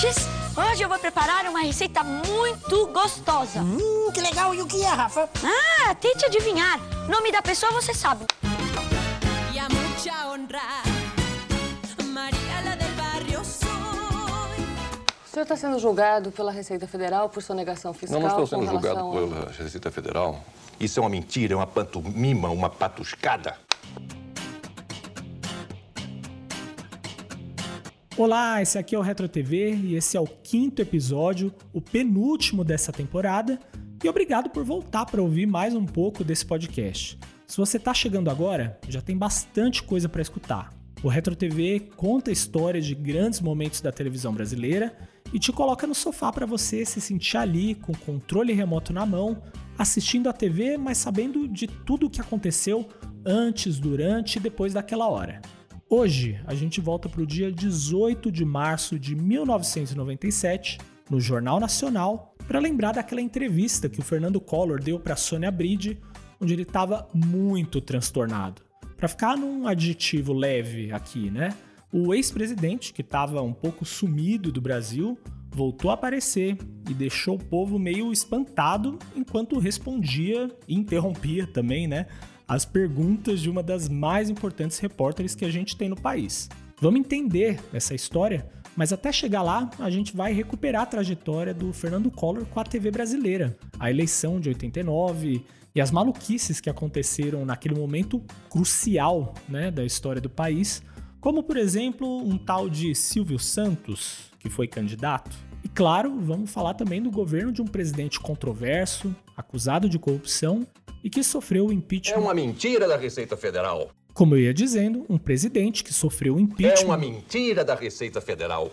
X, hoje eu vou preparar uma receita muito gostosa. Hum, que legal. E o que é, Rafa? Ah, tente adivinhar. Nome da pessoa você sabe. y a mucha honra. María la del barrio soy. O senhor está sendo julgado pela Receita Federal por sonegação fiscal Não, não estou sendo julgado a- pela Receita Federal. Isso é uma mentira, é uma pantomima, uma patuscada. Olá, esse aqui é o Retro TV e esse é o quinto episódio, o penúltimo dessa temporada. E obrigado por voltar para ouvir mais um pouco desse podcast. Se você está chegando agora, já tem bastante coisa para escutar. O Retro TV conta histórias de grandes momentos da televisão brasileira e te coloca no sofá para você se sentir ali com o controle remoto na mão, assistindo a TV, mas sabendo de tudo o que aconteceu antes, durante e depois daquela hora. Hoje a gente volta para o dia 18 de março de 1997, no Jornal Nacional, para lembrar daquela entrevista que o Fernando Collor deu para Sônia Bride, onde ele estava muito transtornado. Para ficar num adjetivo leve aqui, né? O ex-presidente, que estava um pouco sumido do Brasil, voltou a aparecer e deixou o povo meio espantado enquanto respondia e interrompia também, né? As perguntas de uma das mais importantes repórteres que a gente tem no país. Vamos entender essa história, mas até chegar lá, a gente vai recuperar a trajetória do Fernando Collor com a TV brasileira, a eleição de 89 e as maluquices que aconteceram naquele momento crucial né, da história do país, como por exemplo um tal de Silvio Santos, que foi candidato. E claro, vamos falar também do governo de um presidente controverso, acusado de corrupção e que sofreu o É impeachment. uma mentira da Receita Federal. Como eu ia dizendo, um presidente que sofreu o É impeachment. uma mentira da Receita Federal.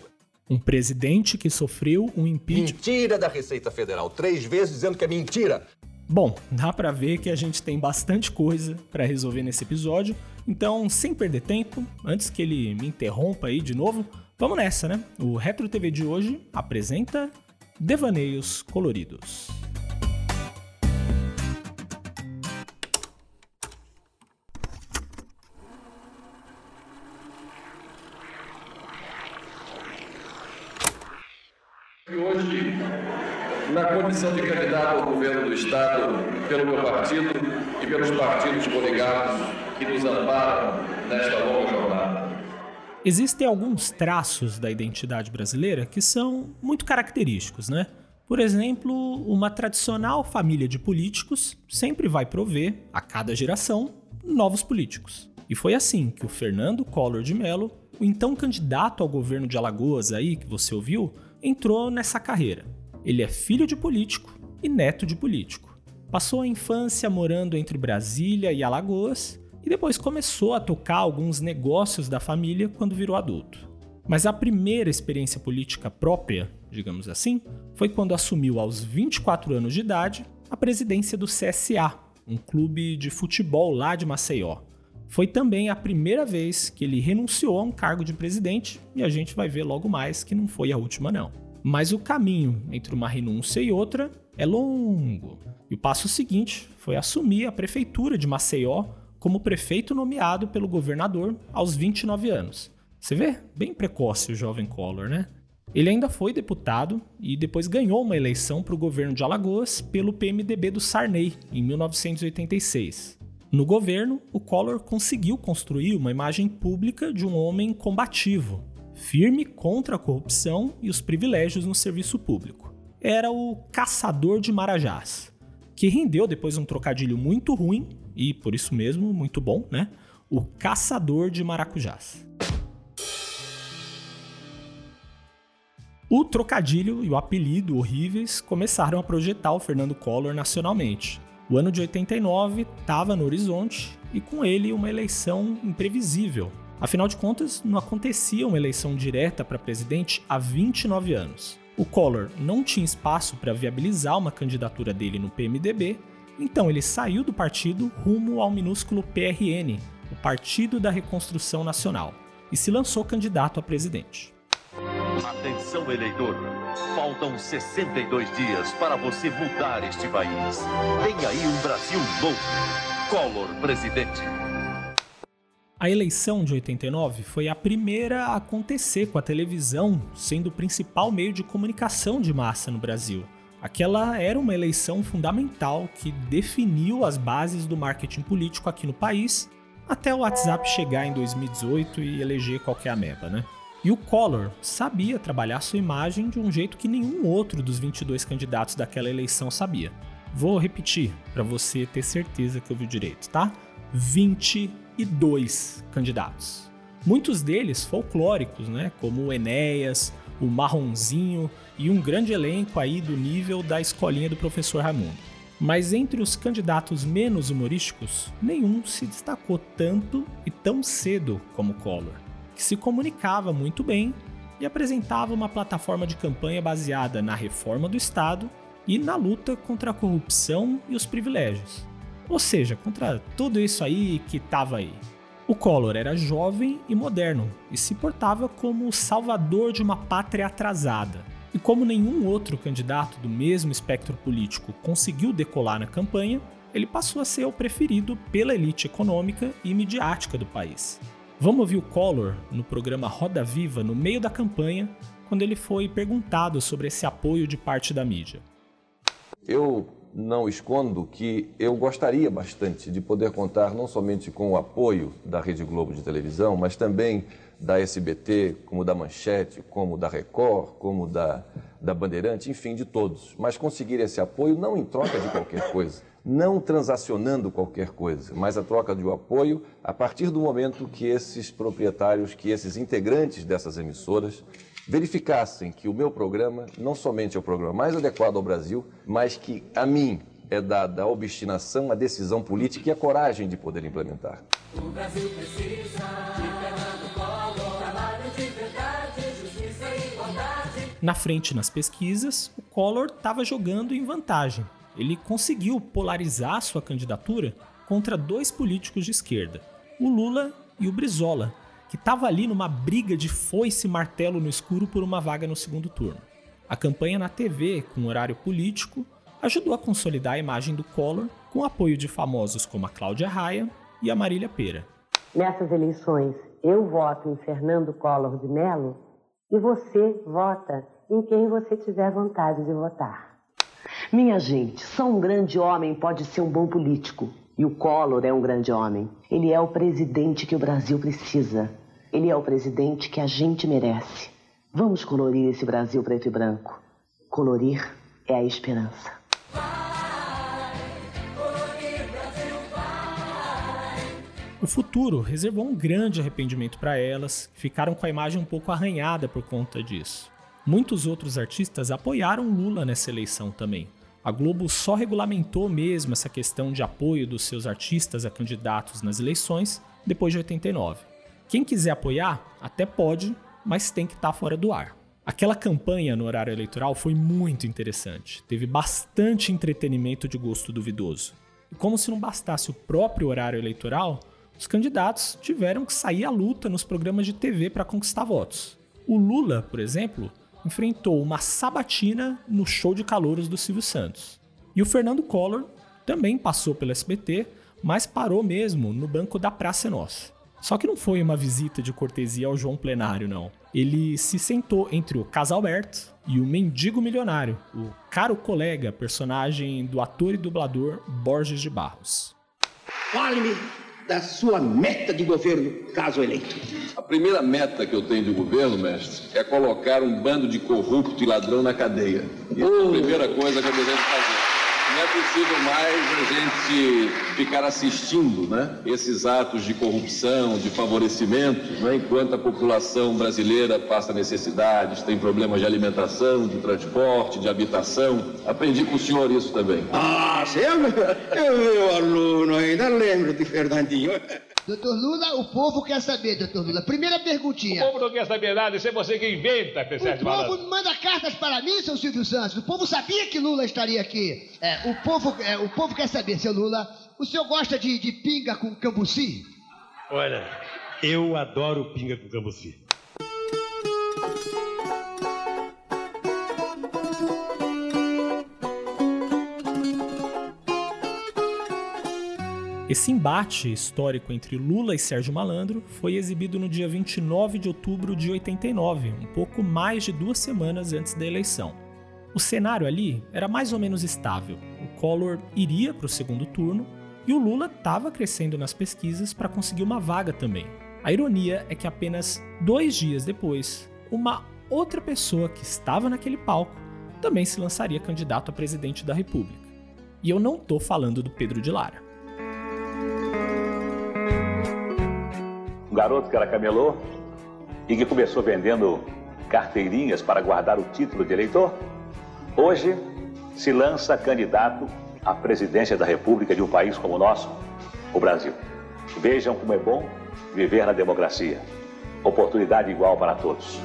Um presidente que sofreu um impeachment. Mentira da Receita Federal. Três vezes dizendo que é mentira. Bom, dá pra ver que a gente tem bastante coisa pra resolver nesse episódio. Então, sem perder tempo, antes que ele me interrompa aí de novo, vamos nessa, né? O Retro TV de hoje apresenta Devaneios Coloridos. Condição de candidato ao governo do Estado, pelo meu partido e pelos partidos coligados que nos amparam nesta longa jornada. Existem alguns traços da identidade brasileira que são muito característicos, né? Por exemplo, uma tradicional família de políticos sempre vai prover, a cada geração, novos políticos. E foi assim que o Fernando Collor de Mello, o então candidato ao governo de Alagoas aí que você ouviu, entrou nessa carreira. Ele é filho de político e neto de político. Passou a infância morando entre Brasília e Alagoas e depois começou a tocar alguns negócios da família quando virou adulto. Mas a primeira experiência política própria, digamos assim, foi quando assumiu aos 24 anos de idade a presidência do CSA, um clube de futebol lá de Maceió. Foi também a primeira vez que ele renunciou a um cargo de presidente e a gente vai ver logo mais que não foi a última não. Mas o caminho entre uma renúncia e outra é longo. E o passo seguinte foi assumir a prefeitura de Maceió como prefeito nomeado pelo governador aos 29 anos. Você vê? Bem precoce o jovem Collor, né? Ele ainda foi deputado e depois ganhou uma eleição para o governo de Alagoas pelo PMDB do Sarney, em 1986. No governo, o Collor conseguiu construir uma imagem pública de um homem combativo, firme contra a corrupção e os privilégios no serviço público. Era o caçador de marajás, que rendeu depois um trocadilho muito ruim e, por isso mesmo, muito bom, né? O caçador de maracujás. O trocadilho e o apelido horríveis começaram a projetar o Fernando Collor nacionalmente. O ano de 89 estava no horizonte e com ele uma eleição imprevisível. Afinal de contas, não acontecia uma eleição direta para presidente há 29 anos. O Collor não tinha espaço para viabilizar uma candidatura dele no PMDB, então ele saiu do partido rumo ao minúsculo PRN, o Partido da Reconstrução Nacional, e se lançou candidato a presidente. Atenção, eleitor. Faltam 62 dias para você mudar este país. Vem aí um Brasil novo. Collor presidente. A eleição de 89 foi a primeira a acontecer com a televisão sendo o principal meio de comunicação de massa no Brasil. Aquela era uma eleição fundamental que definiu as bases do marketing político aqui no país, até o WhatsApp chegar em 2018 e eleger qualquer ameba, né? E o Collor sabia trabalhar sua imagem de um jeito que nenhum outro dos 22 candidatos daquela eleição sabia. Vou repetir para você ter certeza que eu vi direito, tá? 22 candidatos. Muitos deles folclóricos, né? Como o Enéas, o Marronzinho e um grande elenco aí do nível da escolinha do professor Raimundo. Mas entre os candidatos menos humorísticos, nenhum se destacou tanto e tão cedo como Collor que se comunicava muito bem e apresentava uma plataforma de campanha baseada na reforma do Estado e na luta contra a corrupção e os privilégios. Ou seja, contra tudo isso aí que estava aí. O Collor era jovem e moderno e se portava como o salvador de uma pátria atrasada. E como nenhum outro candidato do mesmo espectro político conseguiu decolar na campanha, ele passou a ser o preferido pela elite econômica e midiática do país. Vamos ouvir o Collor no programa Roda Viva no meio da campanha, quando ele foi perguntado sobre esse apoio de parte da mídia. Eu não escondo que eu gostaria bastante de poder contar não somente com o apoio da Rede Globo de televisão, mas também da SBT, como da Manchete, como da Record, como da, da Bandeirante, enfim, de todos. Mas conseguir esse apoio não em troca de qualquer coisa não transacionando qualquer coisa, mas a troca de um apoio a partir do momento que esses proprietários, que esses integrantes dessas emissoras verificassem que o meu programa não somente é o programa mais adequado ao Brasil, mas que a mim é dada a obstinação, a decisão política e a coragem de poder implementar. O Brasil precisa de Fernando Collor, trabalho de verdade, justiça e igualdade. Na frente nas pesquisas, o Collor estava jogando em vantagem ele conseguiu polarizar sua candidatura contra dois políticos de esquerda, o Lula e o Brizola, que estava ali numa briga de foice e martelo no escuro por uma vaga no segundo turno. A campanha na TV, com horário político, ajudou a consolidar a imagem do Collor com apoio de famosos como a Cláudia Raia e a Marília Pera. Nessas eleições, eu voto em Fernando Collor de Mello e você vota em quem você tiver vontade de votar. Minha gente, só um grande homem pode ser um bom político. E o Collor é um grande homem. Ele é o presidente que o Brasil precisa. Ele é o presidente que a gente merece. Vamos colorir esse Brasil preto e branco. Colorir é a esperança. O futuro reservou um grande arrependimento para elas, ficaram com a imagem um pouco arranhada por conta disso. Muitos outros artistas apoiaram Lula nessa eleição também, a Globo só regulamentou mesmo essa questão de apoio dos seus artistas a candidatos nas eleições depois de 89. Quem quiser apoiar, até pode, mas tem que estar tá fora do ar. Aquela campanha no horário eleitoral foi muito interessante. Teve bastante entretenimento de gosto duvidoso. E como se não bastasse o próprio horário eleitoral, os candidatos tiveram que sair à luta nos programas de TV para conquistar votos. O Lula, por exemplo, enfrentou uma sabatina no show de calouros do Silvio Santos. E o Fernando Collor também passou pelo SBT, mas parou mesmo no banco da Praça Nossa. Só que não foi uma visita de cortesia ao João Plenário, não. Ele se sentou entre o Casalberto e o mendigo milionário, o caro colega, personagem do ator e dublador Borges de Barros. Fale-me da sua meta de governo, caso eleito? A primeira meta que eu tenho de governo, mestre, é colocar um bando de corrupto e ladrão na cadeia. E oh. é a primeira coisa que eu desejo fazer é possível mais a gente ficar assistindo né, esses atos de corrupção, de favorecimento, né, enquanto a população brasileira passa necessidades, tem problemas de alimentação, de transporte, de habitação. Aprendi com o senhor isso também. Ah, sim, eu, meu aluno ainda lembro de Fernandinho. Doutor Lula, o povo quer saber, doutor Lula. Primeira perguntinha. O povo não quer saber nada, isso é você que inventa, P7 O povo manda cartas para mim, seu Silvio Santos. O povo sabia que Lula estaria aqui. É, o, povo, é, o povo quer saber, seu Lula, o senhor gosta de, de pinga com cambuci? Olha, eu adoro pinga com cambuci. Esse embate histórico entre Lula e Sérgio Malandro foi exibido no dia 29 de outubro de 89, um pouco mais de duas semanas antes da eleição. O cenário ali era mais ou menos estável. O Collor iria para o segundo turno e o Lula estava crescendo nas pesquisas para conseguir uma vaga também. A ironia é que apenas dois dias depois, uma outra pessoa que estava naquele palco também se lançaria candidato a presidente da República. E eu não estou falando do Pedro de Lara. Um garoto que era camelô e que começou vendendo carteirinhas para guardar o título de eleitor, hoje se lança candidato à presidência da República de um país como o nosso, o Brasil. Vejam como é bom viver na democracia. Oportunidade igual para todos.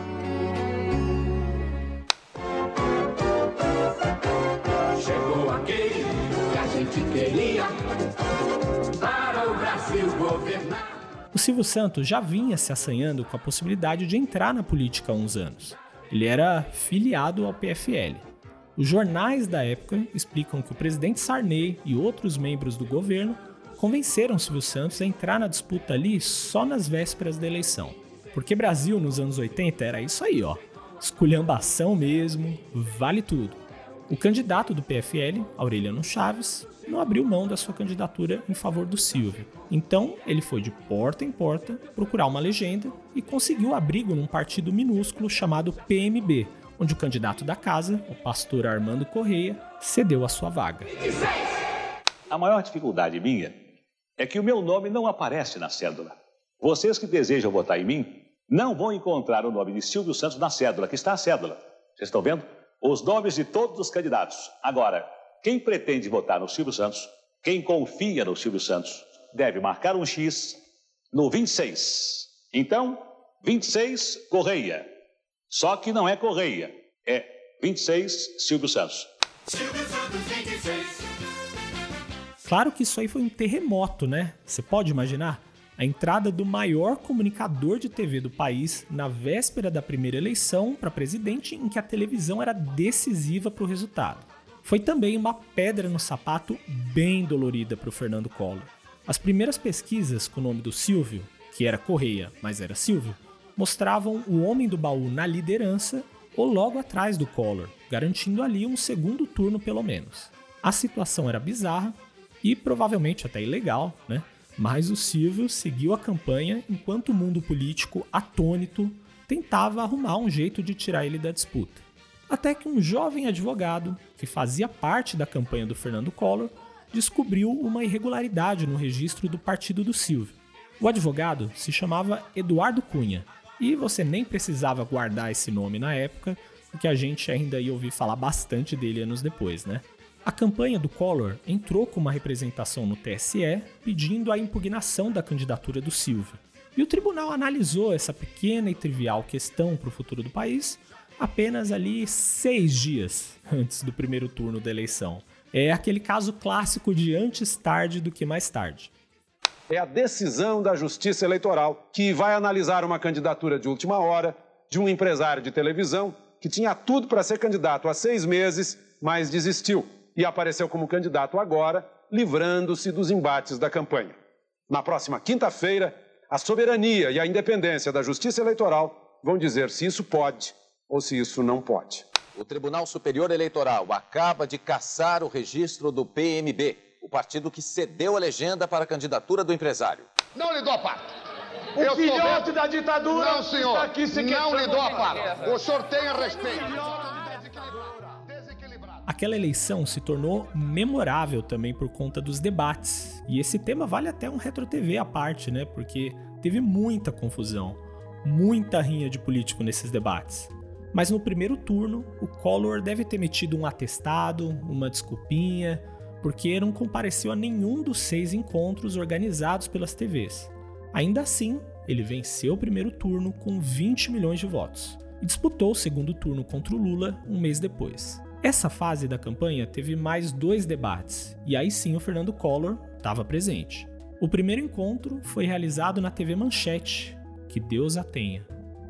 Chegou aquele que a gente queria para o Brasil governar. O Silvio Santos já vinha se assanhando com a possibilidade de entrar na política há uns anos. Ele era filiado ao PFL. Os jornais da época explicam que o presidente Sarney e outros membros do governo convenceram Silvio Santos a entrar na disputa ali só nas vésperas da eleição. Porque Brasil nos anos 80 era isso aí, ó. Esculhambação mesmo, vale tudo. O candidato do PFL, Aureliano Chaves, não abriu mão da sua candidatura em favor do Silvio. Então, ele foi de porta em porta procurar uma legenda e conseguiu abrigo num partido minúsculo chamado PMB, onde o candidato da casa, o pastor Armando Correia, cedeu a sua vaga. A maior dificuldade minha é que o meu nome não aparece na cédula. Vocês que desejam votar em mim não vão encontrar o nome de Silvio Santos na cédula, que está a cédula. Vocês estão vendo? Os nomes de todos os candidatos. Agora, quem pretende votar no Silvio Santos, quem confia no Silvio Santos, deve marcar um X no 26. Então, 26, Correia. Só que não é Correia, é 26, Silvio Santos. Silvio Santos 26. Claro que isso aí foi um terremoto, né? Você pode imaginar? A entrada do maior comunicador de TV do país na véspera da primeira eleição para presidente, em que a televisão era decisiva para o resultado. Foi também uma pedra no sapato bem dolorida para o Fernando Collor. As primeiras pesquisas com o nome do Silvio, que era Correia, mas era Silvio, mostravam o homem do baú na liderança ou logo atrás do Collor, garantindo ali um segundo turno pelo menos. A situação era bizarra e provavelmente até ilegal, né? Mas o Silvio seguiu a campanha enquanto o mundo político, atônito, tentava arrumar um jeito de tirar ele da disputa. Até que um jovem advogado, que fazia parte da campanha do Fernando Collor, descobriu uma irregularidade no registro do partido do Silvio. O advogado se chamava Eduardo Cunha, e você nem precisava guardar esse nome na época, porque a gente ainda ia ouvir falar bastante dele anos depois, né? A campanha do Collor entrou com uma representação no TSE pedindo a impugnação da candidatura do Silvio. E o tribunal analisou essa pequena e trivial questão para o futuro do país apenas ali seis dias antes do primeiro turno da eleição. É aquele caso clássico de antes tarde do que mais tarde. É a decisão da Justiça Eleitoral que vai analisar uma candidatura de última hora de um empresário de televisão que tinha tudo para ser candidato há seis meses, mas desistiu e apareceu como candidato agora, livrando-se dos embates da campanha. Na próxima quinta-feira, a soberania e a independência da Justiça Eleitoral vão dizer se isso pode ou se isso não pode. O Tribunal Superior Eleitoral acaba de cassar o registro do PMB, o partido que cedeu a legenda para a candidatura do empresário. Não lhe dou a parte. O Eu filhote da ditadura Não, senhor. está aqui se não lhe dou a parte. O senhor tenha respeito. Aquela eleição se tornou memorável também por conta dos debates. E esse tema vale até um Retro TV à parte, né? Porque teve muita confusão, muita rinha de político nesses debates. Mas no primeiro turno, o Collor deve ter metido um atestado, uma desculpinha, porque não compareceu a nenhum dos seis encontros organizados pelas TVs. Ainda assim, ele venceu o primeiro turno com 20 milhões de votos e disputou o segundo turno contra o Lula um mês depois. Essa fase da campanha teve mais dois debates, e aí sim o Fernando Collor estava presente. O primeiro encontro foi realizado na TV Manchete, que Deus a tenha.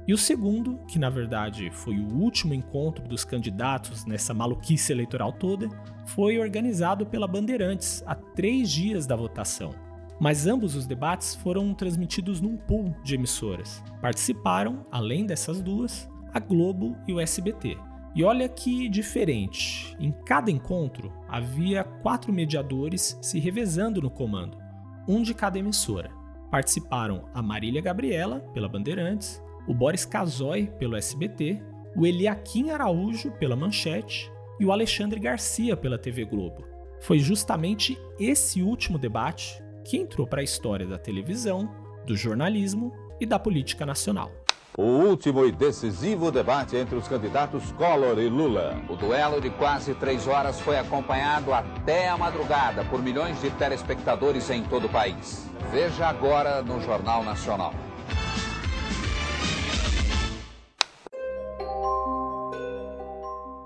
E o segundo, que na verdade foi o último encontro dos candidatos nessa maluquice eleitoral toda, foi organizado pela Bandeirantes a três dias da votação. Mas ambos os debates foram transmitidos num pool de emissoras. Participaram, além dessas duas, a Globo e o SBT. E olha que diferente. Em cada encontro havia quatro mediadores se revezando no comando, um de cada emissora. Participaram a Marília Gabriela, pela Bandeirantes, o Boris Casoy, pelo SBT, o Eliakim Araújo, pela Manchete, e o Alexandre Garcia, pela TV Globo. Foi justamente esse último debate que entrou para a história da televisão, do jornalismo e da política nacional. O último e decisivo debate entre os candidatos Collor e Lula. O duelo de quase três horas foi acompanhado até a madrugada por milhões de telespectadores em todo o país. Veja agora no Jornal Nacional.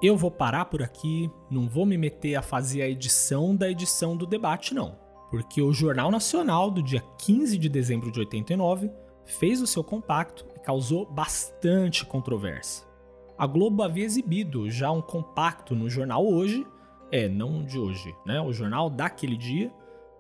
Eu vou parar por aqui, não vou me meter a fazer a edição da edição do debate, não. Porque o Jornal Nacional, do dia 15 de dezembro de 89, fez o seu compacto e causou bastante controvérsia. A Globo havia exibido já um compacto no jornal hoje, é, não de hoje, né? O jornal daquele dia,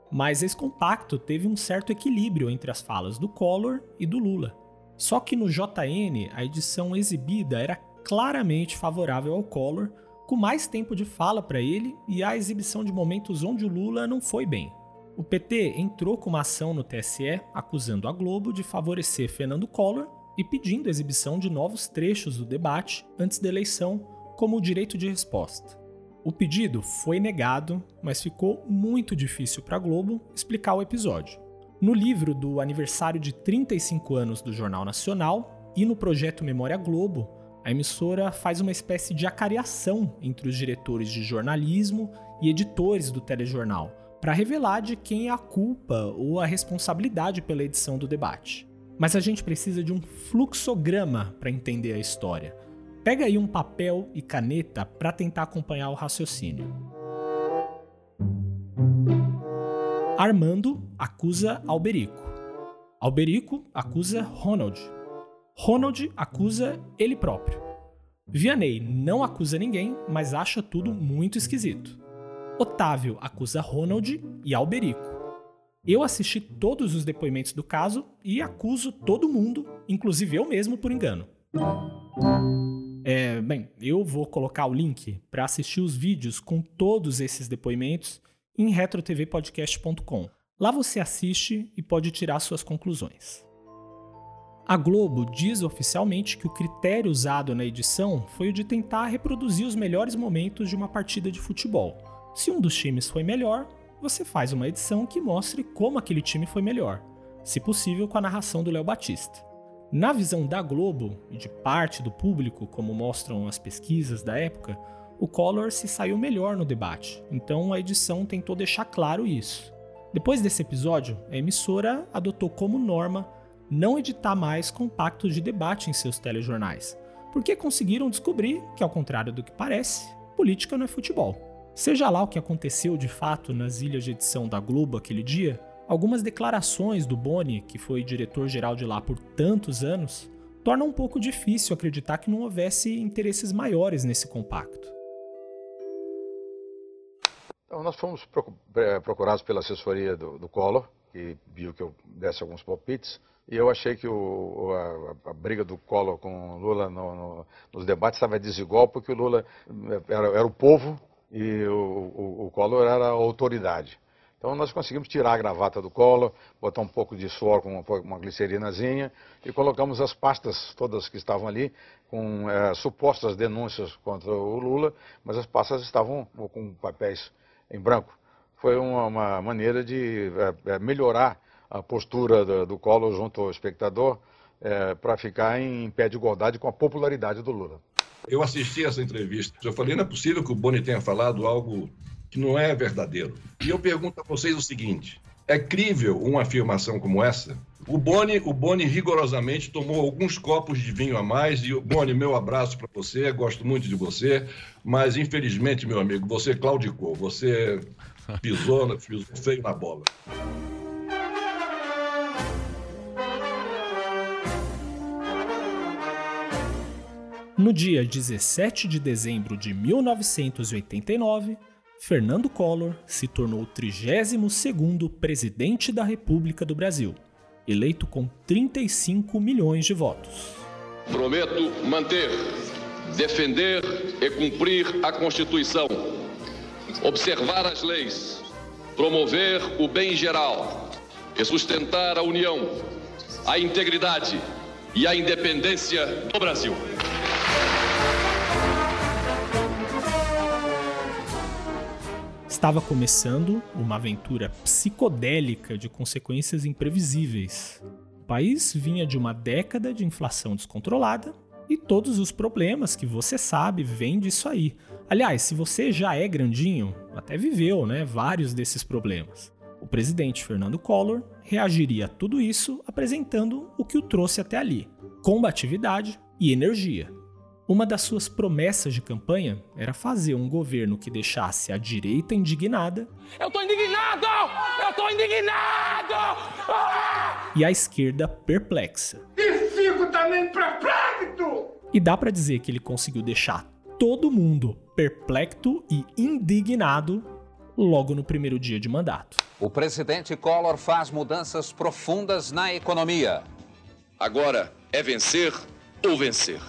mas esse compacto teve um certo equilíbrio entre as falas do Collor e do Lula. Só que no JN, a edição exibida era claramente favorável ao Collor, com mais tempo de fala para ele e a exibição de momentos onde o Lula não foi bem. O PT entrou com uma ação no TSE acusando a Globo de favorecer Fernando Collor e pedindo a exibição de novos trechos do debate antes da eleição, como o direito de resposta. O pedido foi negado, mas ficou muito difícil para a Globo explicar o episódio. No livro do aniversário de 35 anos do Jornal Nacional e no projeto Memória Globo, a emissora faz uma espécie de acariação entre os diretores de jornalismo e editores do telejornal, para revelar de quem é a culpa ou a responsabilidade pela edição do debate. Mas a gente precisa de um fluxograma para entender a história. Pega aí um papel e caneta para tentar acompanhar o raciocínio. Armando acusa Alberico. Alberico acusa Ronald. Ronald acusa ele próprio. Vianney não acusa ninguém, mas acha tudo muito esquisito. Otávio acusa Ronald e Alberico. Eu assisti todos os depoimentos do caso e acuso todo mundo, inclusive eu mesmo, por engano. É, bem, eu vou colocar o link para assistir os vídeos com todos esses depoimentos em retrotvpodcast.com. Lá você assiste e pode tirar suas conclusões. A Globo diz oficialmente que o critério usado na edição foi o de tentar reproduzir os melhores momentos de uma partida de futebol. Se um dos times foi melhor, você faz uma edição que mostre como aquele time foi melhor, se possível com a narração do Léo Batista. Na visão da Globo e de parte do público, como mostram as pesquisas da época, o Collor se saiu melhor no debate, então a edição tentou deixar claro isso. Depois desse episódio, a emissora adotou como norma não editar mais compactos de debate em seus telejornais, porque conseguiram descobrir que, ao contrário do que parece, política não é futebol. Seja lá o que aconteceu de fato nas ilhas de edição da Globo aquele dia, algumas declarações do Boni, que foi diretor-geral de lá por tantos anos, tornam um pouco difícil acreditar que não houvesse interesses maiores nesse compacto. Então, nós fomos é, procurados pela assessoria do, do Collor, que viu que eu desse alguns palpites, e eu achei que o, a, a, briga do Collor com o Lula no, no, nos debates estava desigual, porque o Lula era, era o povo e o, o, o, Collor era a autoridade. Então nós conseguimos tirar a gravata do Collor, botar um pouco de suor com uma, uma glicerinazinha e colocamos as pastas todas que estavam ali com é, supostas denúncias contra o Lula, mas as pastas estavam com papéis em branco. Foi uma, uma maneira de é, melhorar a postura do, do Collor junto ao espectador é, para ficar em pé de igualdade com a popularidade do Lula. Eu assisti essa entrevista. Eu falei, não é possível que o Boni tenha falado algo que não é verdadeiro. E eu pergunto a vocês o seguinte: é crível uma afirmação como essa? O Boni, o Boni rigorosamente tomou alguns copos de vinho a mais e o Boni, meu abraço para você, gosto muito de você, mas infelizmente, meu amigo, você claudicou, você pisou, pisou feio na bola. No dia 17 de dezembro de 1989, Fernando Collor se tornou o 32º presidente da República do Brasil, eleito com 35 milhões de votos. Prometo manter, defender e cumprir a Constituição, observar as leis, promover o bem geral e sustentar a união, a integridade e a independência do Brasil. Estava começando uma aventura psicodélica de consequências imprevisíveis. O país vinha de uma década de inflação descontrolada e todos os problemas que você sabe vêm disso aí. Aliás, se você já é grandinho, até viveu, né, vários desses problemas. O presidente Fernando Collor reagiria a tudo isso apresentando o que o trouxe até ali: combatividade e energia. Uma das suas promessas de campanha era fazer um governo que deixasse a direita indignada. Eu tô indignado! Eu tô indignado! Ah! E a esquerda perplexa. E fico também perplexo! E dá para dizer que ele conseguiu deixar todo mundo perplexo e indignado logo no primeiro dia de mandato. O presidente Collor faz mudanças profundas na economia. Agora é vencer ou vencer.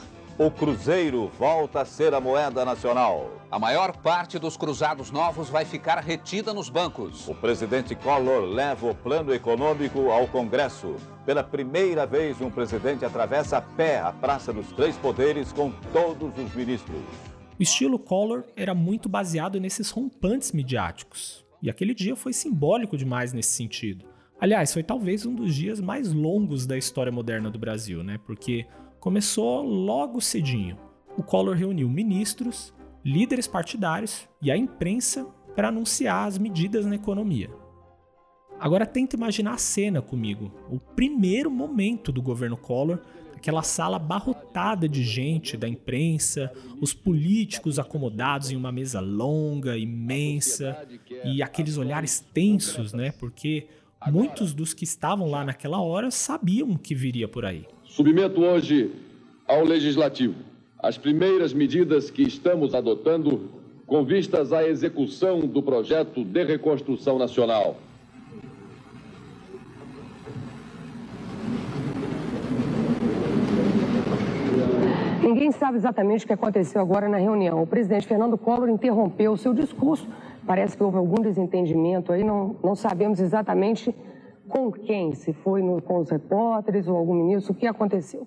O Cruzeiro volta a ser a moeda nacional. A maior parte dos cruzados novos vai ficar retida nos bancos. O presidente Collor leva o plano econômico ao Congresso. Pela primeira vez, um presidente atravessa a pé a Praça dos Três Poderes com todos os ministros. O estilo Collor era muito baseado nesses rompantes midiáticos. E aquele dia foi simbólico demais nesse sentido. Aliás, foi talvez um dos dias mais longos da história moderna do Brasil, né? Porque começou logo cedinho. O Collor reuniu ministros, líderes partidários e a imprensa para anunciar as medidas na economia. Agora tenta imaginar a cena comigo, o primeiro momento do governo Collor, aquela sala abarrotada de gente da imprensa, os políticos acomodados em uma mesa longa, imensa, e aqueles olhares tensos, né? Porque muitos dos que estavam lá naquela hora sabiam que viria por aí. Submeto hoje ao Legislativo as primeiras medidas que estamos adotando com vistas à execução do projeto de reconstrução nacional. Ninguém sabe exatamente o que aconteceu agora na reunião. O presidente Fernando Collor interrompeu o seu discurso. Parece que houve algum desentendimento aí, não, não sabemos exatamente com quem, se foi no, com os repórteres ou algum ministro, o que aconteceu.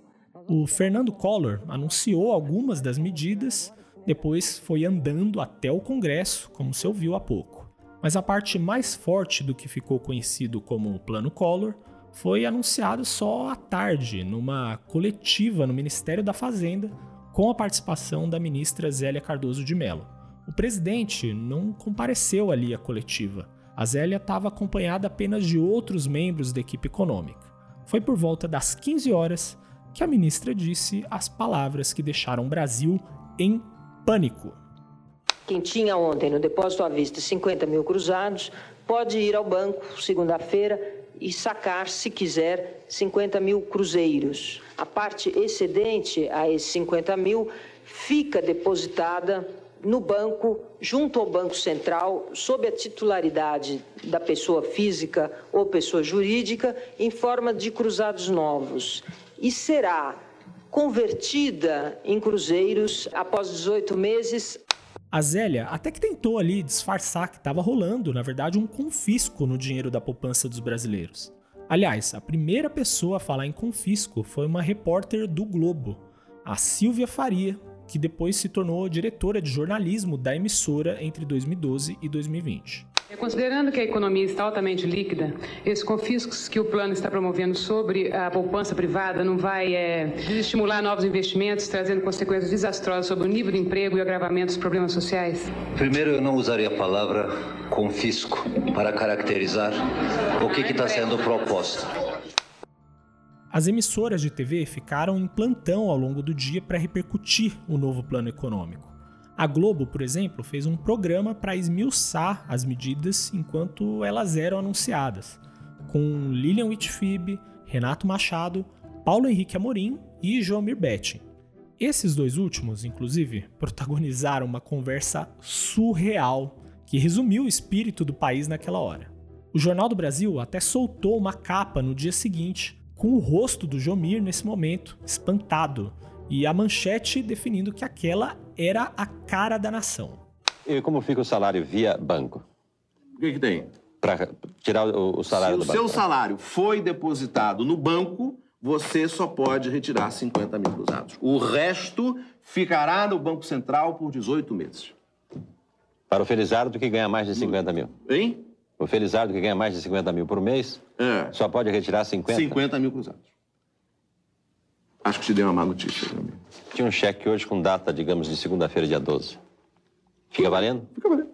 O Fernando Collor anunciou algumas das medidas, depois foi andando até o Congresso, como se ouviu há pouco. Mas a parte mais forte do que ficou conhecido como Plano Collor foi anunciado só à tarde, numa coletiva no Ministério da Fazenda, com a participação da ministra Zélia Cardoso de Mello. O presidente não compareceu ali à coletiva. A Zélia estava acompanhada apenas de outros membros da equipe econômica. Foi por volta das 15 horas que a ministra disse as palavras que deixaram o Brasil em pânico. Quem tinha ontem no depósito à vista 50 mil cruzados pode ir ao banco segunda-feira e sacar, se quiser, 50 mil cruzeiros. A parte excedente a esses 50 mil fica depositada no banco, junto ao Banco Central, sob a titularidade da pessoa física ou pessoa jurídica, em forma de cruzados novos. E será convertida em cruzeiros após 18 meses. A Zélia até que tentou ali disfarçar que estava rolando, na verdade, um confisco no dinheiro da poupança dos brasileiros. Aliás, a primeira pessoa a falar em confisco foi uma repórter do Globo, a Silvia Faria, que depois se tornou diretora de jornalismo da emissora entre 2012 e 2020. Considerando que a economia está altamente líquida, esses confiscos que o plano está promovendo sobre a poupança privada não vai é, desestimular novos investimentos, trazendo consequências desastrosas sobre o nível de emprego e o agravamento dos problemas sociais? Primeiro, eu não usaria a palavra confisco para caracterizar o que está sendo proposto. As emissoras de TV ficaram em plantão ao longo do dia para repercutir o novo plano econômico. A Globo, por exemplo, fez um programa para esmiuçar as medidas enquanto elas eram anunciadas, com Lilian Whitfib, Renato Machado, Paulo Henrique Amorim e Joamir Betting. Esses dois últimos, inclusive, protagonizaram uma conversa surreal que resumiu o espírito do país naquela hora. O Jornal do Brasil até soltou uma capa no dia seguinte, com o rosto do Jomir nesse momento, espantado, e a manchete definindo que aquela era a cara da nação. E como fica o salário via banco? O que, que tem? Para tirar o, o salário Se do o banco. seu salário foi depositado no banco, você só pode retirar 50 mil cruzados. O resto ficará no Banco Central por 18 meses. Para o Felizardo que ganha mais de 50 mil. Hein? O Felizardo que ganha mais de 50 mil por mês É. só pode retirar 50? 50 mil cruzados. Acho que te dei uma má notícia, meu amigo. Tinha um cheque hoje com data, digamos, de segunda-feira, dia 12. Fica valendo? Fica valendo.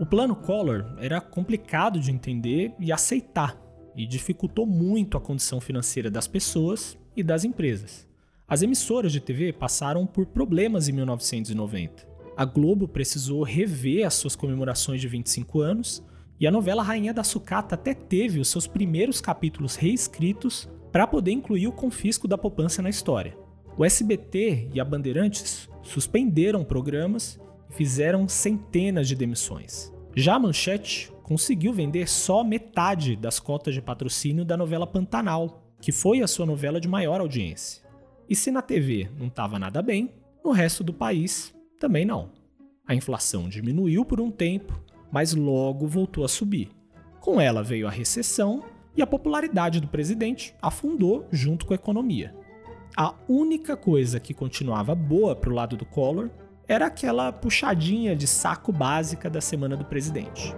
O plano Collor era complicado de entender e aceitar, e dificultou muito a condição financeira das pessoas e das empresas. As emissoras de TV passaram por problemas em 1990. A Globo precisou rever as suas comemorações de 25 anos, e a novela Rainha da Sucata até teve os seus primeiros capítulos reescritos para poder incluir o confisco da poupança na história. O SBT e a Bandeirantes suspenderam programas e fizeram centenas de demissões. Já a Manchete conseguiu vender só metade das cotas de patrocínio da novela Pantanal, que foi a sua novela de maior audiência. E se na TV não estava nada bem, no resto do país também não. A inflação diminuiu por um tempo, mas logo voltou a subir. Com ela veio a recessão e a popularidade do presidente afundou junto com a economia. A única coisa que continuava boa para o lado do Collor era aquela puxadinha de saco básica da semana do presidente.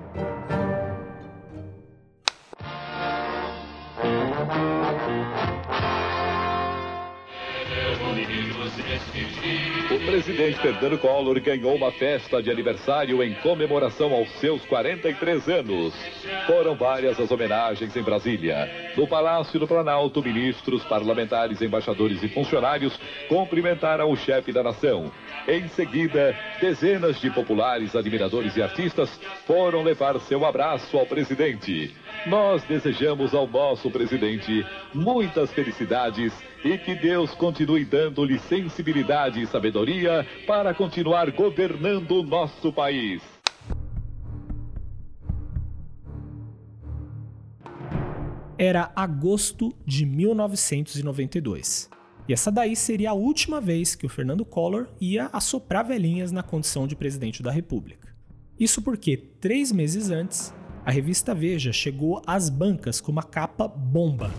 O presidente Fernando Collor ganhou uma festa de aniversário em comemoração aos seus 43 anos. Foram várias as homenagens em Brasília. No Palácio do Planalto, ministros, parlamentares, embaixadores e funcionários cumprimentaram o chefe da nação. Em seguida, dezenas de populares, admiradores e artistas foram levar seu abraço ao presidente. Nós desejamos ao nosso presidente muitas felicidades e que Deus continue dando-lhe sensibilidade e sabedoria para continuar governando o nosso país. Era agosto de 1992. E essa daí seria a última vez que o Fernando Collor ia assoprar velhinhas na condição de presidente da República. Isso porque, três meses antes, a revista Veja chegou às bancas com uma capa bomba.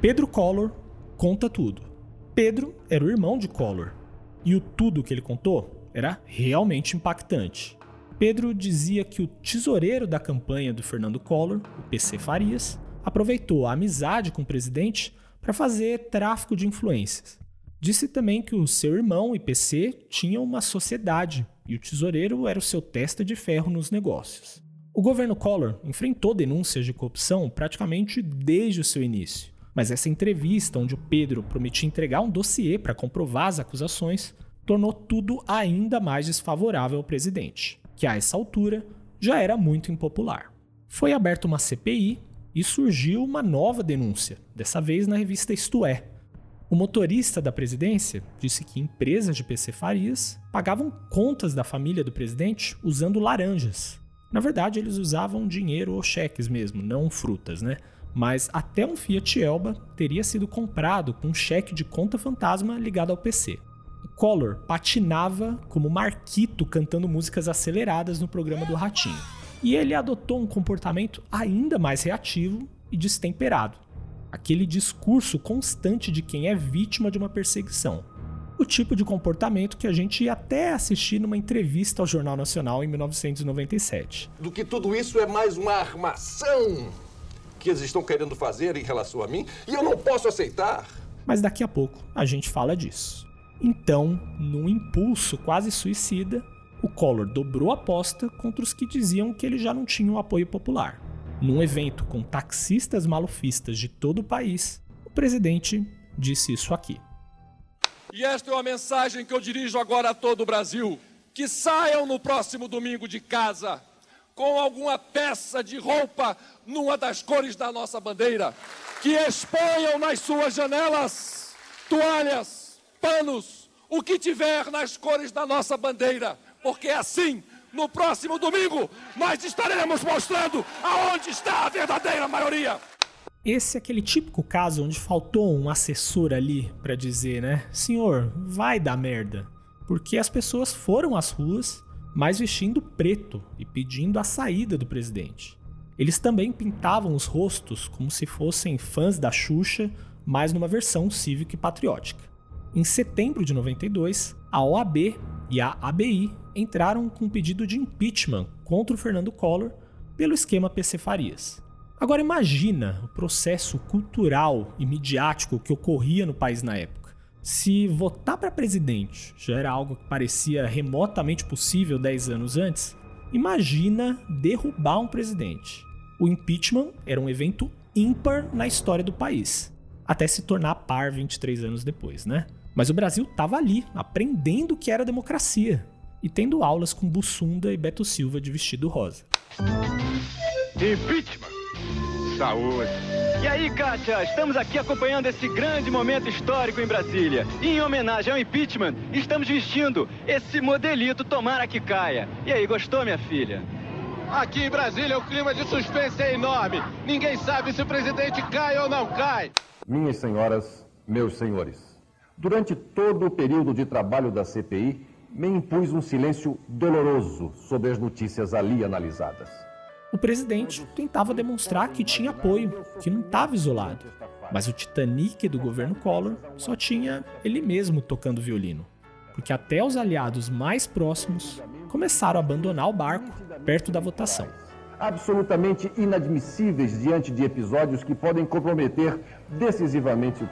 Pedro Collor conta tudo. Pedro era o irmão de Collor. E o tudo que ele contou era realmente impactante. Pedro dizia que o tesoureiro da campanha do Fernando Collor, o PC Farias, aproveitou a amizade com o presidente para fazer tráfico de influências. Disse também que o seu irmão e PC tinham uma sociedade e o tesoureiro era o seu testa de ferro nos negócios. O governo Collor enfrentou denúncias de corrupção praticamente desde o seu início, mas essa entrevista, onde o Pedro prometia entregar um dossiê para comprovar as acusações, tornou tudo ainda mais desfavorável ao presidente, que a essa altura já era muito impopular. Foi aberta uma CPI e surgiu uma nova denúncia, dessa vez na revista Isto É. O motorista da presidência disse que empresas de PC Farias pagavam contas da família do presidente usando laranjas. Na verdade, eles usavam dinheiro ou cheques mesmo, não frutas, né? Mas até um Fiat Elba teria sido comprado com um cheque de conta fantasma ligado ao PC. O Collor patinava como Marquito cantando músicas aceleradas no programa do Ratinho. E ele adotou um comportamento ainda mais reativo e destemperado. Aquele discurso constante de quem é vítima de uma perseguição. O tipo de comportamento que a gente ia até assistir numa entrevista ao Jornal Nacional em 1997. Do que tudo isso é mais uma armação que eles estão querendo fazer em relação a mim e eu não posso aceitar. Mas daqui a pouco a gente fala disso. Então, num impulso quase suicida, o Collor dobrou a aposta contra os que diziam que ele já não tinha o apoio popular. Num evento com taxistas malufistas de todo o país, o presidente disse isso aqui. E esta é uma mensagem que eu dirijo agora a todo o Brasil. Que saiam no próximo domingo de casa com alguma peça de roupa numa das cores da nossa bandeira. Que exponham nas suas janelas toalhas, panos, o que tiver nas cores da nossa bandeira. Porque assim no próximo domingo, mas estaremos mostrando aonde está a verdadeira maioria. Esse é aquele típico caso onde faltou um assessor ali para dizer, né? Senhor, vai dar merda. Porque as pessoas foram às ruas, mas vestindo preto e pedindo a saída do presidente. Eles também pintavam os rostos como se fossem fãs da Xuxa, mas numa versão cívica e patriótica. Em setembro de 92, a OAB e a ABI entraram com um pedido de impeachment contra o Fernando Collor pelo esquema PC Farias. Agora imagina o processo cultural e midiático que ocorria no país na época. Se votar para presidente já era algo que parecia remotamente possível 10 anos antes, imagina derrubar um presidente. O impeachment era um evento ímpar na história do país, até se tornar par 23 anos depois, né? Mas o Brasil estava ali, aprendendo o que era democracia e tendo aulas com Bussunda e Beto Silva de vestido rosa. Impeachment! Saúde! E aí, Kátia, estamos aqui acompanhando esse grande momento histórico em Brasília. E em homenagem ao impeachment, estamos vestindo esse modelito Tomara que caia. E aí, gostou, minha filha? Aqui em Brasília o clima de suspense é enorme. Ninguém sabe se o presidente cai ou não cai. Minhas senhoras, meus senhores. Durante todo o período de trabalho da CPI, me impus um silêncio doloroso sobre as notícias ali analisadas. O presidente tentava demonstrar que tinha apoio, que não estava isolado. Mas o Titanic do governo Collor só tinha ele mesmo tocando violino. Porque até os aliados mais próximos começaram a abandonar o barco perto da votação. Absolutamente inadmissíveis diante de episódios que podem comprometer decisivamente.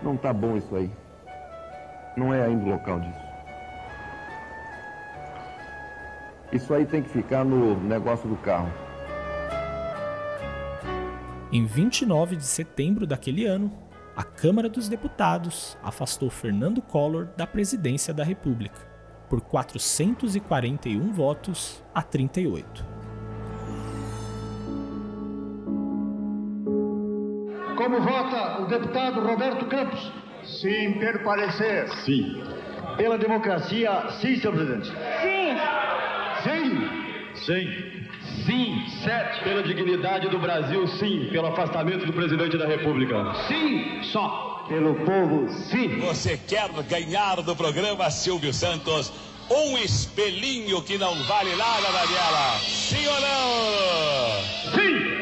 Não está bom isso aí. Não é ainda o local disso. Isso aí tem que ficar no negócio do carro. Em 29 de setembro daquele ano, a Câmara dos Deputados afastou Fernando Collor da presidência da República por 441 votos a 38. Como vota o deputado Roberto Campos? Sim, pelo parecer. Sim. Pela democracia, sim, senhor presidente. Sim. Sim. Sim. Sim, sete. Pela dignidade do Brasil, sim. Pelo afastamento do presidente da República. Sim, só. Pelo povo, sim. Você quer ganhar do programa Silvio Santos um espelhinho que não vale nada, Daniela? Sim ou não? Sim.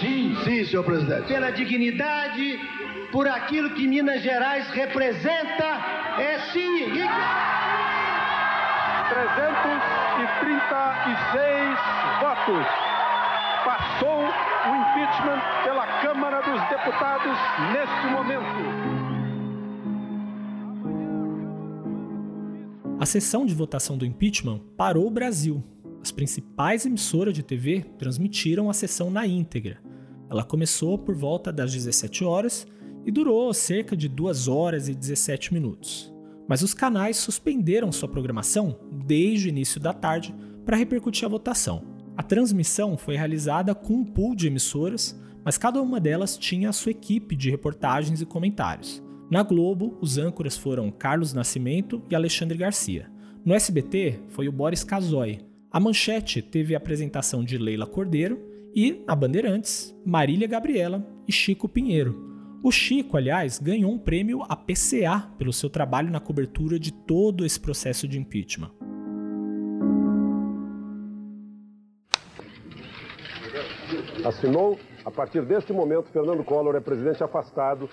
Sim, sim, senhor presidente. Pela dignidade, por aquilo que Minas Gerais representa, é sim. E... 336 votos. Passou o impeachment pela Câmara dos Deputados neste momento. A sessão de votação do impeachment parou o Brasil. As principais emissoras de TV transmitiram a sessão na íntegra. Ela começou por volta das 17 horas e durou cerca de 2 horas e 17 minutos. Mas os canais suspenderam sua programação desde o início da tarde para repercutir a votação. A transmissão foi realizada com um pool de emissoras, mas cada uma delas tinha a sua equipe de reportagens e comentários. Na Globo, os âncoras foram Carlos Nascimento e Alexandre Garcia. No SBT, foi o Boris Casoy. A Manchete teve a apresentação de Leila Cordeiro e, na Bandeirantes, Marília Gabriela e Chico Pinheiro. O Chico, aliás, ganhou um prêmio APCA pelo seu trabalho na cobertura de todo esse processo de impeachment. Assinou, a partir deste momento, Fernando Collor é presidente afastado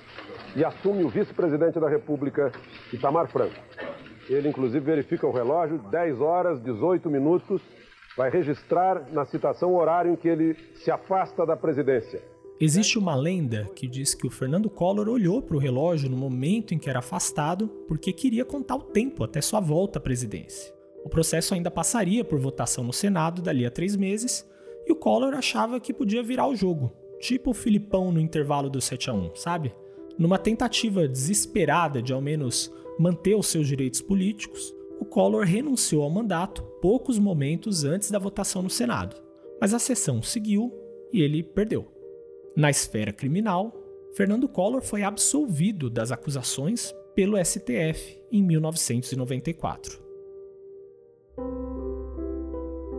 e assume o vice-presidente da República, Itamar Franco. Ele, inclusive, verifica o relógio, 10 horas, 18 minutos, vai registrar na citação o horário em que ele se afasta da presidência. Existe uma lenda que diz que o Fernando Collor olhou para o relógio no momento em que era afastado porque queria contar o tempo até sua volta à presidência. O processo ainda passaria por votação no Senado dali a três meses e o Collor achava que podia virar o jogo, tipo o Filipão no intervalo do 7 a 1, sabe? Numa tentativa desesperada de ao menos manter os seus direitos políticos, o Collor renunciou ao mandato poucos momentos antes da votação no Senado. Mas a sessão seguiu e ele perdeu. Na esfera criminal, Fernando Collor foi absolvido das acusações pelo STF em 1994.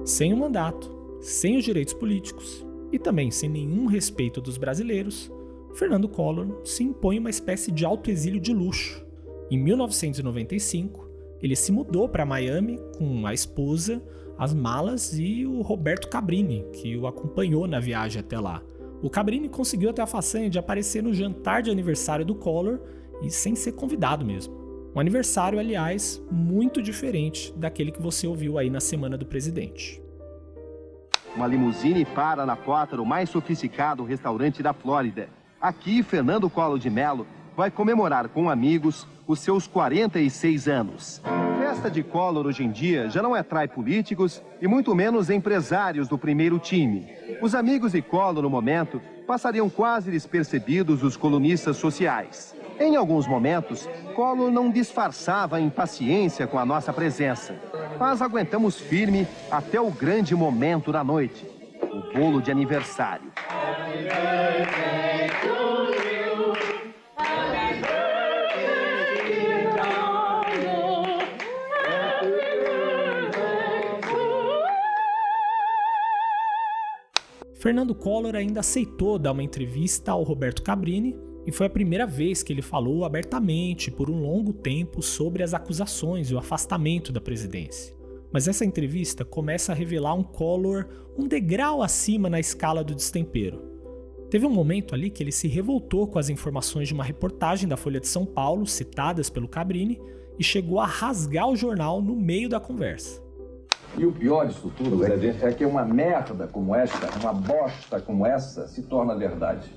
Sem o mandato, sem os direitos políticos e também sem nenhum respeito dos brasileiros, Fernando Collor se impõe uma espécie de autoexílio de luxo. Em 1995, ele se mudou para Miami com a esposa, as malas e o Roberto Cabrini, que o acompanhou na viagem até lá. O Cabrini conseguiu até a façanha de aparecer no jantar de aniversário do Collor e sem ser convidado mesmo. Um aniversário, aliás, muito diferente daquele que você ouviu aí na semana do presidente. Uma limusine para na porta do mais sofisticado restaurante da Flórida. Aqui, Fernando Collor de Mello vai comemorar com amigos os seus 46 anos. Festa de Collor hoje em dia já não atrai políticos e muito menos empresários do primeiro time. Os amigos de Collor no momento passariam quase despercebidos os colunistas sociais. Em alguns momentos, Collor não disfarçava a impaciência com a nossa presença. Mas aguentamos firme até o grande momento da noite o bolo de aniversário. Fernando Collor ainda aceitou dar uma entrevista ao Roberto Cabrini e foi a primeira vez que ele falou abertamente por um longo tempo sobre as acusações e o afastamento da presidência. Mas essa entrevista começa a revelar um Collor um degrau acima na escala do destempero. Teve um momento ali que ele se revoltou com as informações de uma reportagem da Folha de São Paulo, citadas pelo Cabrini, e chegou a rasgar o jornal no meio da conversa. E o pior disso tudo é que, é que uma merda como esta, uma bosta como essa, se torna verdade.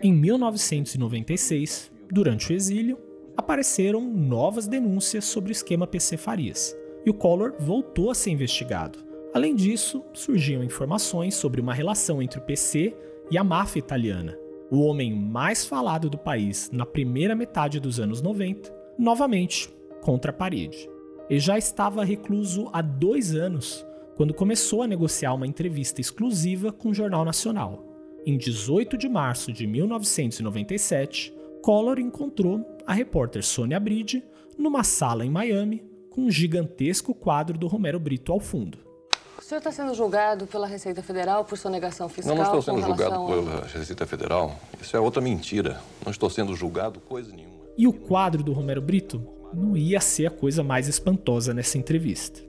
Em 1996, durante o exílio, apareceram novas denúncias sobre o esquema PC Farias, e o Collor voltou a ser investigado. Além disso, surgiam informações sobre uma relação entre o PC e a máfia italiana. O homem mais falado do país na primeira metade dos anos 90, novamente contra a parede. Ele já estava recluso há dois anos, quando começou a negociar uma entrevista exclusiva com o Jornal Nacional. Em 18 de março de 1997, Collor encontrou a repórter Sônia Bride numa sala em Miami com um gigantesco quadro do Romero Brito ao fundo. O senhor está sendo julgado pela Receita Federal por sonegação fiscal? Não, não estou sendo julgado a... pela Receita Federal. Isso é outra mentira. Não estou sendo julgado coisa nenhuma. E o quadro do Romero Brito não ia ser a coisa mais espantosa nessa entrevista.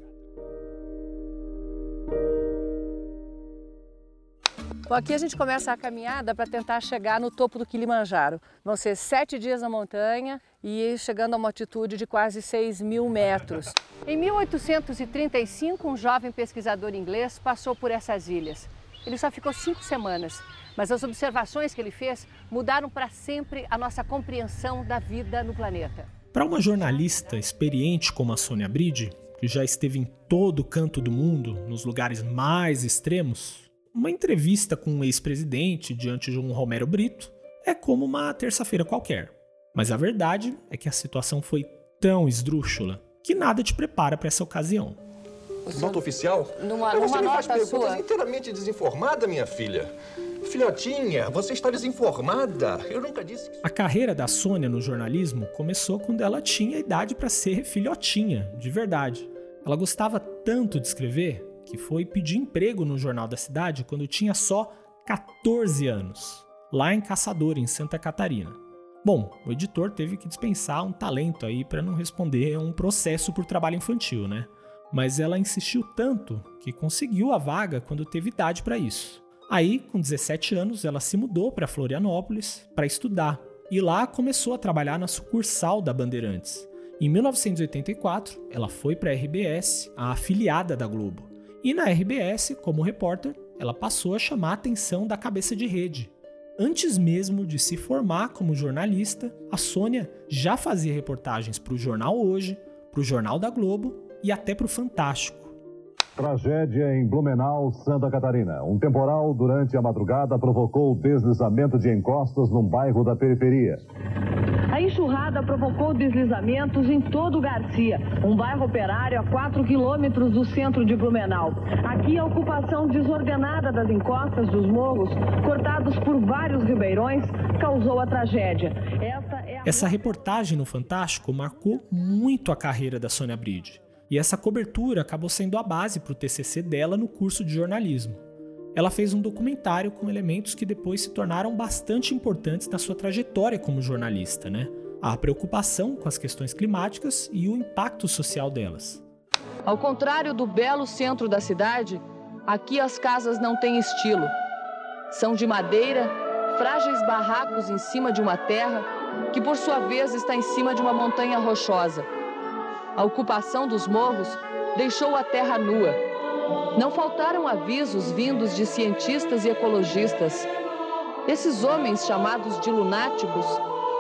Bom, aqui a gente começa a caminhada para tentar chegar no topo do Kilimanjaro. Vão ser sete dias na montanha e chegando a uma altitude de quase 6 mil metros. Em 1835, um jovem pesquisador inglês passou por essas ilhas. Ele só ficou cinco semanas, mas as observações que ele fez mudaram para sempre a nossa compreensão da vida no planeta. Para uma jornalista experiente como a Sônia Bride, que já esteve em todo canto do mundo, nos lugares mais extremos, uma entrevista com um ex-presidente diante de um Romero Brito é como uma terça-feira qualquer. Mas a verdade é que a situação foi tão esdrúxula que nada te prepara para essa ocasião. Nota oficial? Numa, Mas você me faz nota perguntas sua. inteiramente desinformada, minha filha. Filhotinha, você está desinformada. Eu nunca disse que... A carreira da Sônia no jornalismo começou quando ela tinha idade para ser filhotinha, de verdade. Ela gostava tanto de escrever que foi pedir emprego no Jornal da Cidade quando tinha só 14 anos, lá em Caçador, em Santa Catarina. Bom, o editor teve que dispensar um talento aí para não responder a um processo por trabalho infantil, né? Mas ela insistiu tanto que conseguiu a vaga quando teve idade para isso. Aí, com 17 anos, ela se mudou para Florianópolis para estudar e lá começou a trabalhar na sucursal da Bandeirantes. Em 1984, ela foi para a RBS, a afiliada da Globo. E na RBS, como repórter, ela passou a chamar a atenção da cabeça de rede. Antes mesmo de se formar como jornalista, a Sônia já fazia reportagens para o Jornal Hoje, para o Jornal da Globo e até para o Fantástico. Tragédia em Blumenau, Santa Catarina. Um temporal durante a madrugada provocou o deslizamento de encostas num bairro da periferia. A enxurrada provocou deslizamentos em todo o Garcia, um bairro operário a 4 quilômetros do centro de Blumenau. Aqui, a ocupação desordenada das encostas dos morros, cortados por vários ribeirões, causou a tragédia. Essa, é a... Essa reportagem no Fantástico marcou muito a carreira da Sônia Bride. E essa cobertura acabou sendo a base para o TCC dela no curso de jornalismo. Ela fez um documentário com elementos que depois se tornaram bastante importantes na sua trajetória como jornalista, né? A preocupação com as questões climáticas e o impacto social delas. Ao contrário do belo centro da cidade, aqui as casas não têm estilo. São de madeira, frágeis barracos em cima de uma terra que, por sua vez, está em cima de uma montanha rochosa. A ocupação dos morros deixou a terra nua. Não faltaram avisos vindos de cientistas e ecologistas. Esses homens chamados de lunáticos,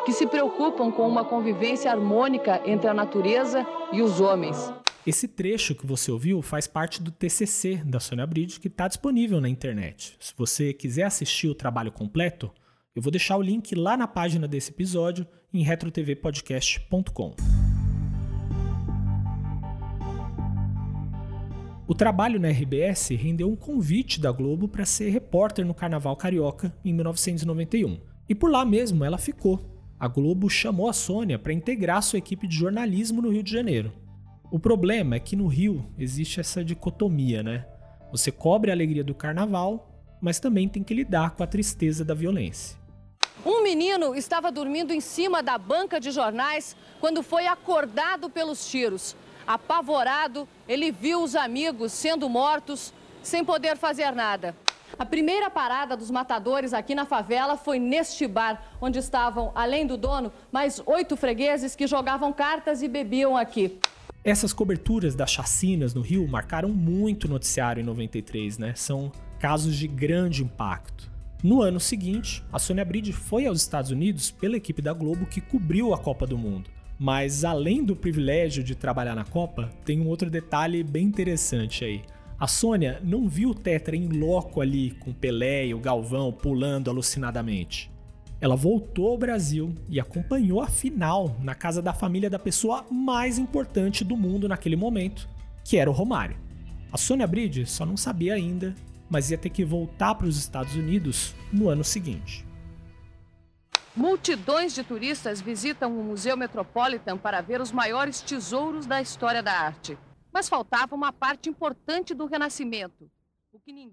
que se preocupam com uma convivência harmônica entre a natureza e os homens. Esse trecho que você ouviu faz parte do TCC da Sônia Bride, que está disponível na internet. Se você quiser assistir o trabalho completo, eu vou deixar o link lá na página desse episódio em retrotvpodcast.com. O trabalho na RBS rendeu um convite da Globo para ser repórter no Carnaval Carioca em 1991. E por lá mesmo ela ficou. A Globo chamou a Sônia para integrar sua equipe de jornalismo no Rio de Janeiro. O problema é que no Rio existe essa dicotomia, né? Você cobre a alegria do carnaval, mas também tem que lidar com a tristeza da violência. Um menino estava dormindo em cima da banca de jornais quando foi acordado pelos tiros. Apavorado, ele viu os amigos sendo mortos sem poder fazer nada. A primeira parada dos matadores aqui na favela foi neste bar, onde estavam, além do dono, mais oito fregueses que jogavam cartas e bebiam aqui. Essas coberturas das chacinas no Rio marcaram muito o noticiário em 93, né? São casos de grande impacto. No ano seguinte, a Sônia Bride foi aos Estados Unidos pela equipe da Globo que cobriu a Copa do Mundo. Mas além do privilégio de trabalhar na Copa, tem um outro detalhe bem interessante aí. A Sônia não viu o Tetra em loco ali com Pelé e o Galvão pulando alucinadamente. Ela voltou ao Brasil e acompanhou a final na casa da família da pessoa mais importante do mundo naquele momento, que era o Romário. A Sônia Bride só não sabia ainda, mas ia ter que voltar para os Estados Unidos no ano seguinte. Multidões de turistas visitam o Museu Metropolitan para ver os maiores tesouros da história da arte. Mas faltava uma parte importante do Renascimento.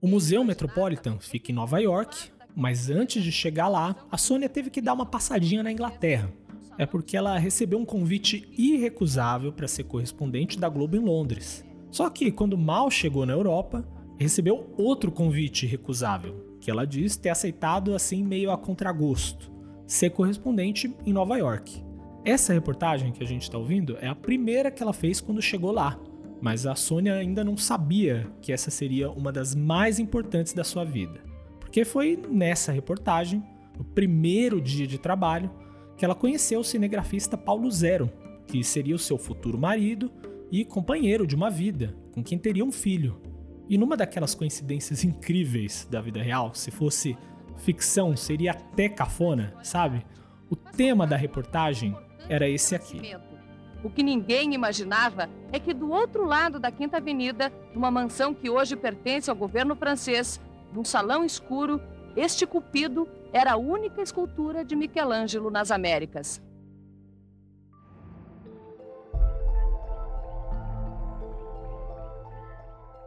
O Museu Metropolitan fica em Nova York, mas antes de chegar lá, a Sônia teve que dar uma passadinha na Inglaterra. É porque ela recebeu um convite irrecusável para ser correspondente da Globo em Londres. Só que quando mal chegou na Europa, recebeu outro convite irrecusável, que ela diz ter aceitado assim meio a contragosto ser correspondente em Nova York. Essa reportagem que a gente está ouvindo é a primeira que ela fez quando chegou lá, mas a Sônia ainda não sabia que essa seria uma das mais importantes da sua vida, porque foi nessa reportagem, no primeiro dia de trabalho, que ela conheceu o cinegrafista Paulo Zero, que seria o seu futuro marido e companheiro de uma vida, com quem teria um filho. E numa daquelas coincidências incríveis da vida real, se fosse ficção seria até cafona, sabe? O tema da reportagem era esse aqui. O que ninguém imaginava é que do outro lado da Quinta Avenida, numa mansão que hoje pertence ao governo francês, num salão escuro, este Cupido era a única escultura de Michelangelo nas Américas.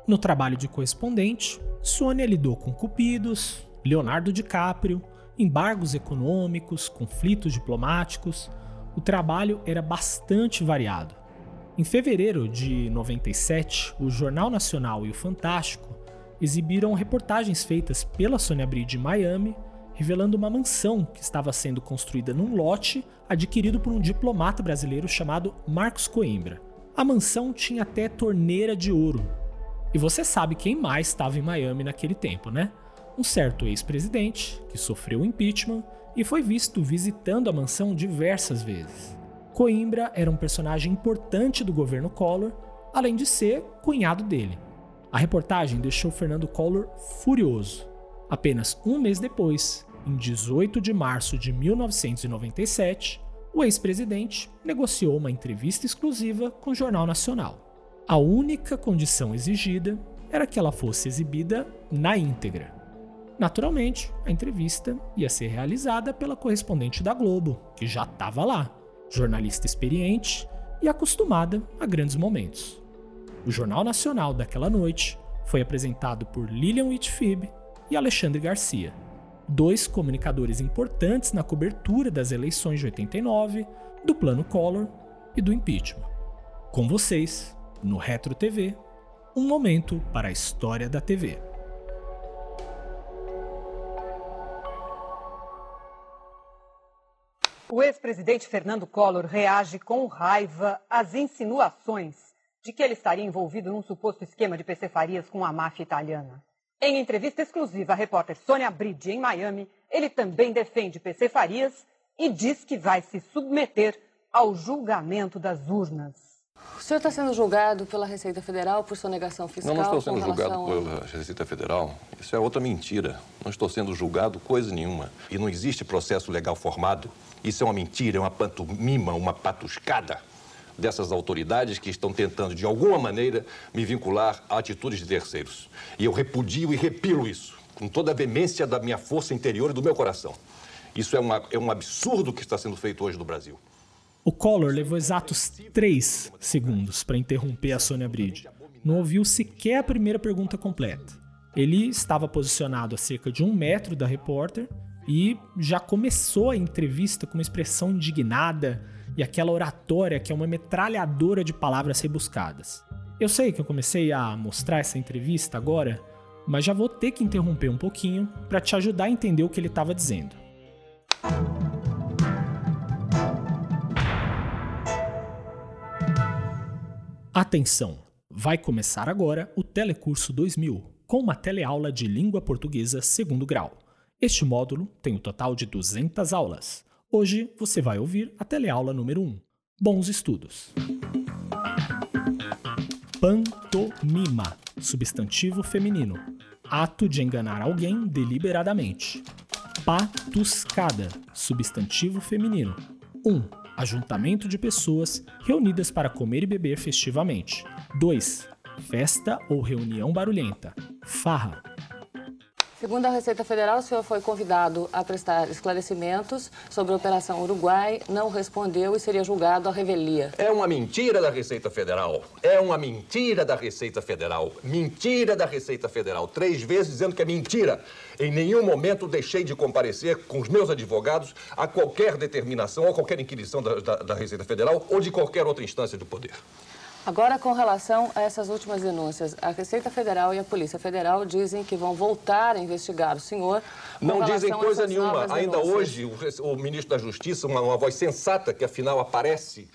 No trabalho de correspondente, Sônia lidou com cupidos, Leonardo DiCaprio, embargos econômicos, conflitos diplomáticos. O trabalho era bastante variado. Em fevereiro de 97, o Jornal Nacional e o Fantástico exibiram reportagens feitas pela Sônia Bride em Miami, revelando uma mansão que estava sendo construída num lote adquirido por um diplomata brasileiro chamado Marcos Coimbra. A mansão tinha até torneira de ouro. E você sabe quem mais estava em Miami naquele tempo, né? Um certo ex-presidente que sofreu impeachment e foi visto visitando a mansão diversas vezes. Coimbra era um personagem importante do governo Collor, além de ser cunhado dele. A reportagem deixou Fernando Collor furioso. Apenas um mês depois, em 18 de março de 1997, o ex-presidente negociou uma entrevista exclusiva com o Jornal Nacional. A única condição exigida era que ela fosse exibida na íntegra. Naturalmente, a entrevista ia ser realizada pela correspondente da Globo, que já estava lá, jornalista experiente e acostumada a grandes momentos. O Jornal Nacional daquela noite foi apresentado por Lilian Whitfib e Alexandre Garcia, dois comunicadores importantes na cobertura das eleições de 89, do Plano Collor e do impeachment. Com vocês, no Retro TV, um momento para a história da TV. O ex-presidente Fernando Collor reage com raiva às insinuações de que ele estaria envolvido num suposto esquema de PC Farias com a máfia italiana. Em entrevista exclusiva à repórter Sônia Bride em Miami, ele também defende PC Farias e diz que vai se submeter ao julgamento das urnas. O senhor está sendo julgado pela Receita Federal por sonegação fiscal? Não, não estou sendo julgado pela Receita Federal. Isso é outra mentira. Não estou sendo julgado coisa nenhuma. E não existe processo legal formado. Isso é uma mentira, é uma pantomima, uma patuscada dessas autoridades que estão tentando, de alguma maneira, me vincular a atitudes de terceiros. E eu repudio e repilo isso, com toda a veemência da minha força interior e do meu coração. Isso é, uma, é um absurdo que está sendo feito hoje no Brasil. O Collor levou exatos 3 segundos para interromper a Sônia Bride. Não ouviu sequer a primeira pergunta completa. Ele estava posicionado a cerca de um metro da repórter e já começou a entrevista com uma expressão indignada e aquela oratória que é uma metralhadora de palavras rebuscadas. Eu sei que eu comecei a mostrar essa entrevista agora, mas já vou ter que interromper um pouquinho para te ajudar a entender o que ele estava dizendo. Atenção! Vai começar agora o Telecurso 2000, com uma teleaula de língua portuguesa segundo grau. Este módulo tem um total de 200 aulas. Hoje você vai ouvir a teleaula número 1. Bons estudos! Pantomima, substantivo feminino. Ato de enganar alguém deliberadamente. Patuscada, substantivo feminino. 1. Ajuntamento de pessoas reunidas para comer e beber festivamente. 2. Festa ou reunião barulhenta. Farra. Segundo a Receita Federal, o senhor foi convidado a prestar esclarecimentos sobre a Operação Uruguai, não respondeu e seria julgado à revelia. É uma mentira da Receita Federal. É uma mentira da Receita Federal. Mentira da Receita Federal. Três vezes dizendo que é mentira. Em nenhum momento deixei de comparecer com os meus advogados a qualquer determinação ou qualquer inquisição da, da, da Receita Federal ou de qualquer outra instância do poder. Agora, com relação a essas últimas denúncias, a Receita Federal e a Polícia Federal dizem que vão voltar a investigar o senhor. Não dizem coisa nenhuma. Ainda hoje, o, o ministro da Justiça, uma, uma voz sensata que afinal aparece.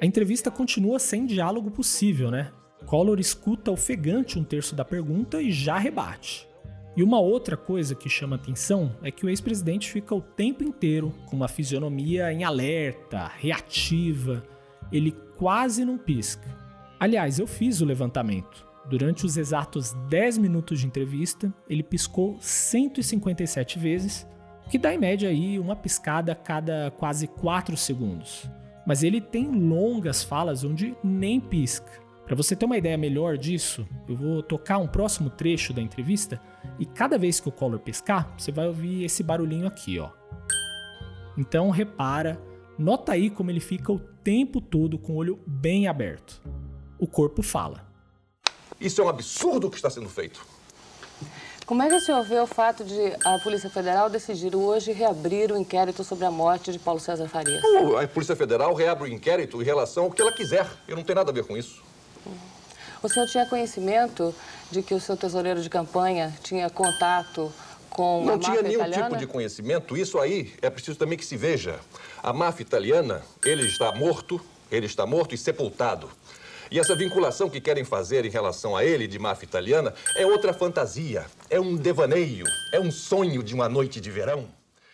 A entrevista continua sem diálogo possível, né? Collor escuta ofegante um terço da pergunta e já rebate. E uma outra coisa que chama atenção é que o ex-presidente fica o tempo inteiro com uma fisionomia em alerta, reativa. Ele quase não pisca. Aliás, eu fiz o levantamento. Durante os exatos 10 minutos de entrevista, ele piscou 157 vezes, o que dá em média aí uma piscada a cada quase 4 segundos. Mas ele tem longas falas onde nem pisca. Para você ter uma ideia melhor disso, eu vou tocar um próximo trecho da entrevista e cada vez que o Collor piscar, você vai ouvir esse barulhinho aqui, ó. Então repara, nota aí como ele fica o tempo todo com o olho bem aberto. O corpo fala. Isso é um absurdo o que está sendo feito. Como é que o senhor vê o fato de a Polícia Federal decidir hoje reabrir o inquérito sobre a morte de Paulo César Farias? A Polícia Federal reabre o inquérito em relação ao que ela quiser. Eu não tenho nada a ver com isso. O senhor tinha conhecimento de que o seu tesoureiro de campanha tinha contato com a Não tinha máfia nenhum italiana? tipo de conhecimento. Isso aí é preciso também que se veja. A máfia italiana, ele está morto, ele está morto e sepultado. E essa vinculação que querem fazer em relação a ele de máfia italiana é outra fantasia, é um devaneio, é um sonho de uma noite de verão.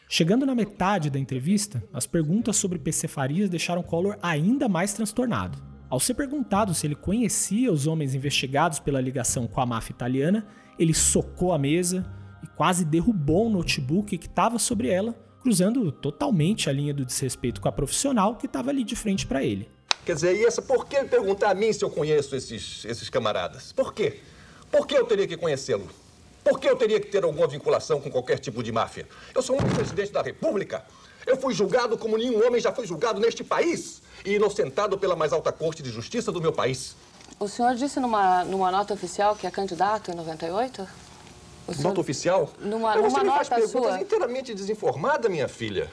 Chegando na metade da entrevista, as perguntas sobre PC Farias deixaram Collor ainda mais transtornado. Ao ser perguntado se ele conhecia os homens investigados pela ligação com a máfia italiana, ele socou a mesa e quase derrubou um notebook que estava sobre ela, cruzando totalmente a linha do desrespeito com a profissional que estava ali de frente para ele. Quer dizer, e essa, por que perguntar a mim se eu conheço esses, esses camaradas? Por quê? Por que eu teria que conhecê-lo? Por que eu teria que ter alguma vinculação com qualquer tipo de máfia? Eu sou um presidente da República. Eu fui julgado como nenhum homem já foi julgado neste país e inocentado pela mais alta corte de justiça do meu país. O senhor disse numa, numa nota oficial que é candidato em 98? O senhor... Nota oficial? Numa, Mas numa me faz nota perguntas sua. inteiramente desinformada, minha filha.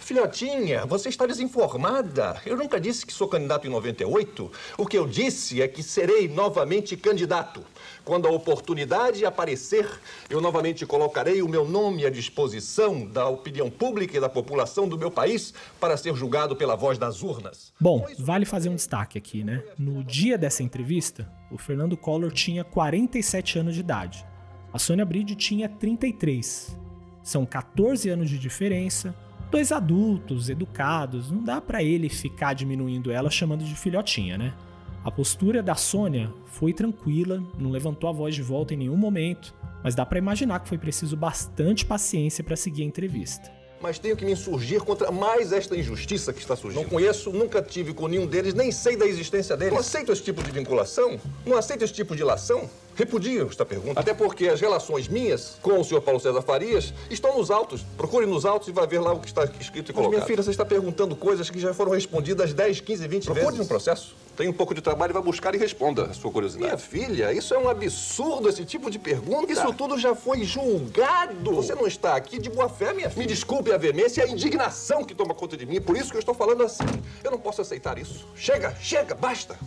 Filhotinha, você está desinformada. Eu nunca disse que sou candidato em 98. O que eu disse é que serei novamente candidato. Quando a oportunidade aparecer, eu novamente colocarei o meu nome à disposição da opinião pública e da população do meu país para ser julgado pela voz das urnas. Bom, vale fazer um destaque aqui, né? No dia dessa entrevista, o Fernando Collor tinha 47 anos de idade. A Sônia Bride tinha 33. São 14 anos de diferença, dois adultos, educados, não dá pra ele ficar diminuindo ela chamando de filhotinha, né? A postura da Sônia foi tranquila, não levantou a voz de volta em nenhum momento, mas dá pra imaginar que foi preciso bastante paciência pra seguir a entrevista. Mas tenho que me insurgir contra mais esta injustiça que está surgindo. Não conheço, nunca tive com nenhum deles, nem sei da existência deles. Não aceito esse tipo de vinculação, não aceito esse tipo de ilação. Repudio esta pergunta. Até porque as relações minhas com o senhor Paulo César Farias estão nos autos. Procure nos autos e vai ver lá o que está escrito e colocado. minha filha, você está perguntando coisas que já foram respondidas 10, 15, 20 Procure vezes. um processo. Tem um pouco de trabalho e vai buscar e responda a sua curiosidade. Minha filha, isso é um absurdo, esse tipo de pergunta. Isso tudo já foi julgado. Você não está aqui de boa fé, minha filha. Me desculpe a veemência e a indignação que toma conta de mim. Por isso que eu estou falando assim. Eu não posso aceitar isso. Chega, chega, basta.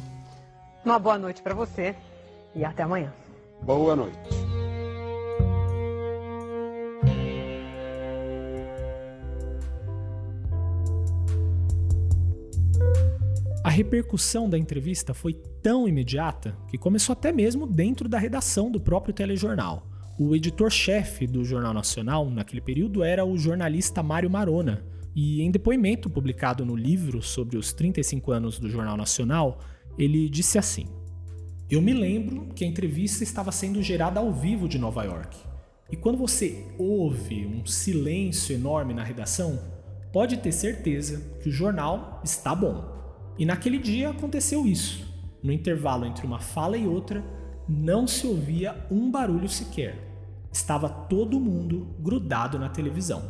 Uma boa noite para você e até amanhã. Boa noite. A repercussão da entrevista foi tão imediata que começou até mesmo dentro da redação do próprio telejornal. O editor-chefe do Jornal Nacional, naquele período, era o jornalista Mário Marona, e em depoimento publicado no livro sobre os 35 anos do Jornal Nacional, ele disse assim: Eu me lembro que a entrevista estava sendo gerada ao vivo de Nova York. E quando você ouve um silêncio enorme na redação, pode ter certeza que o jornal está bom. E naquele dia aconteceu isso. No intervalo entre uma fala e outra, não se ouvia um barulho sequer. Estava todo mundo grudado na televisão.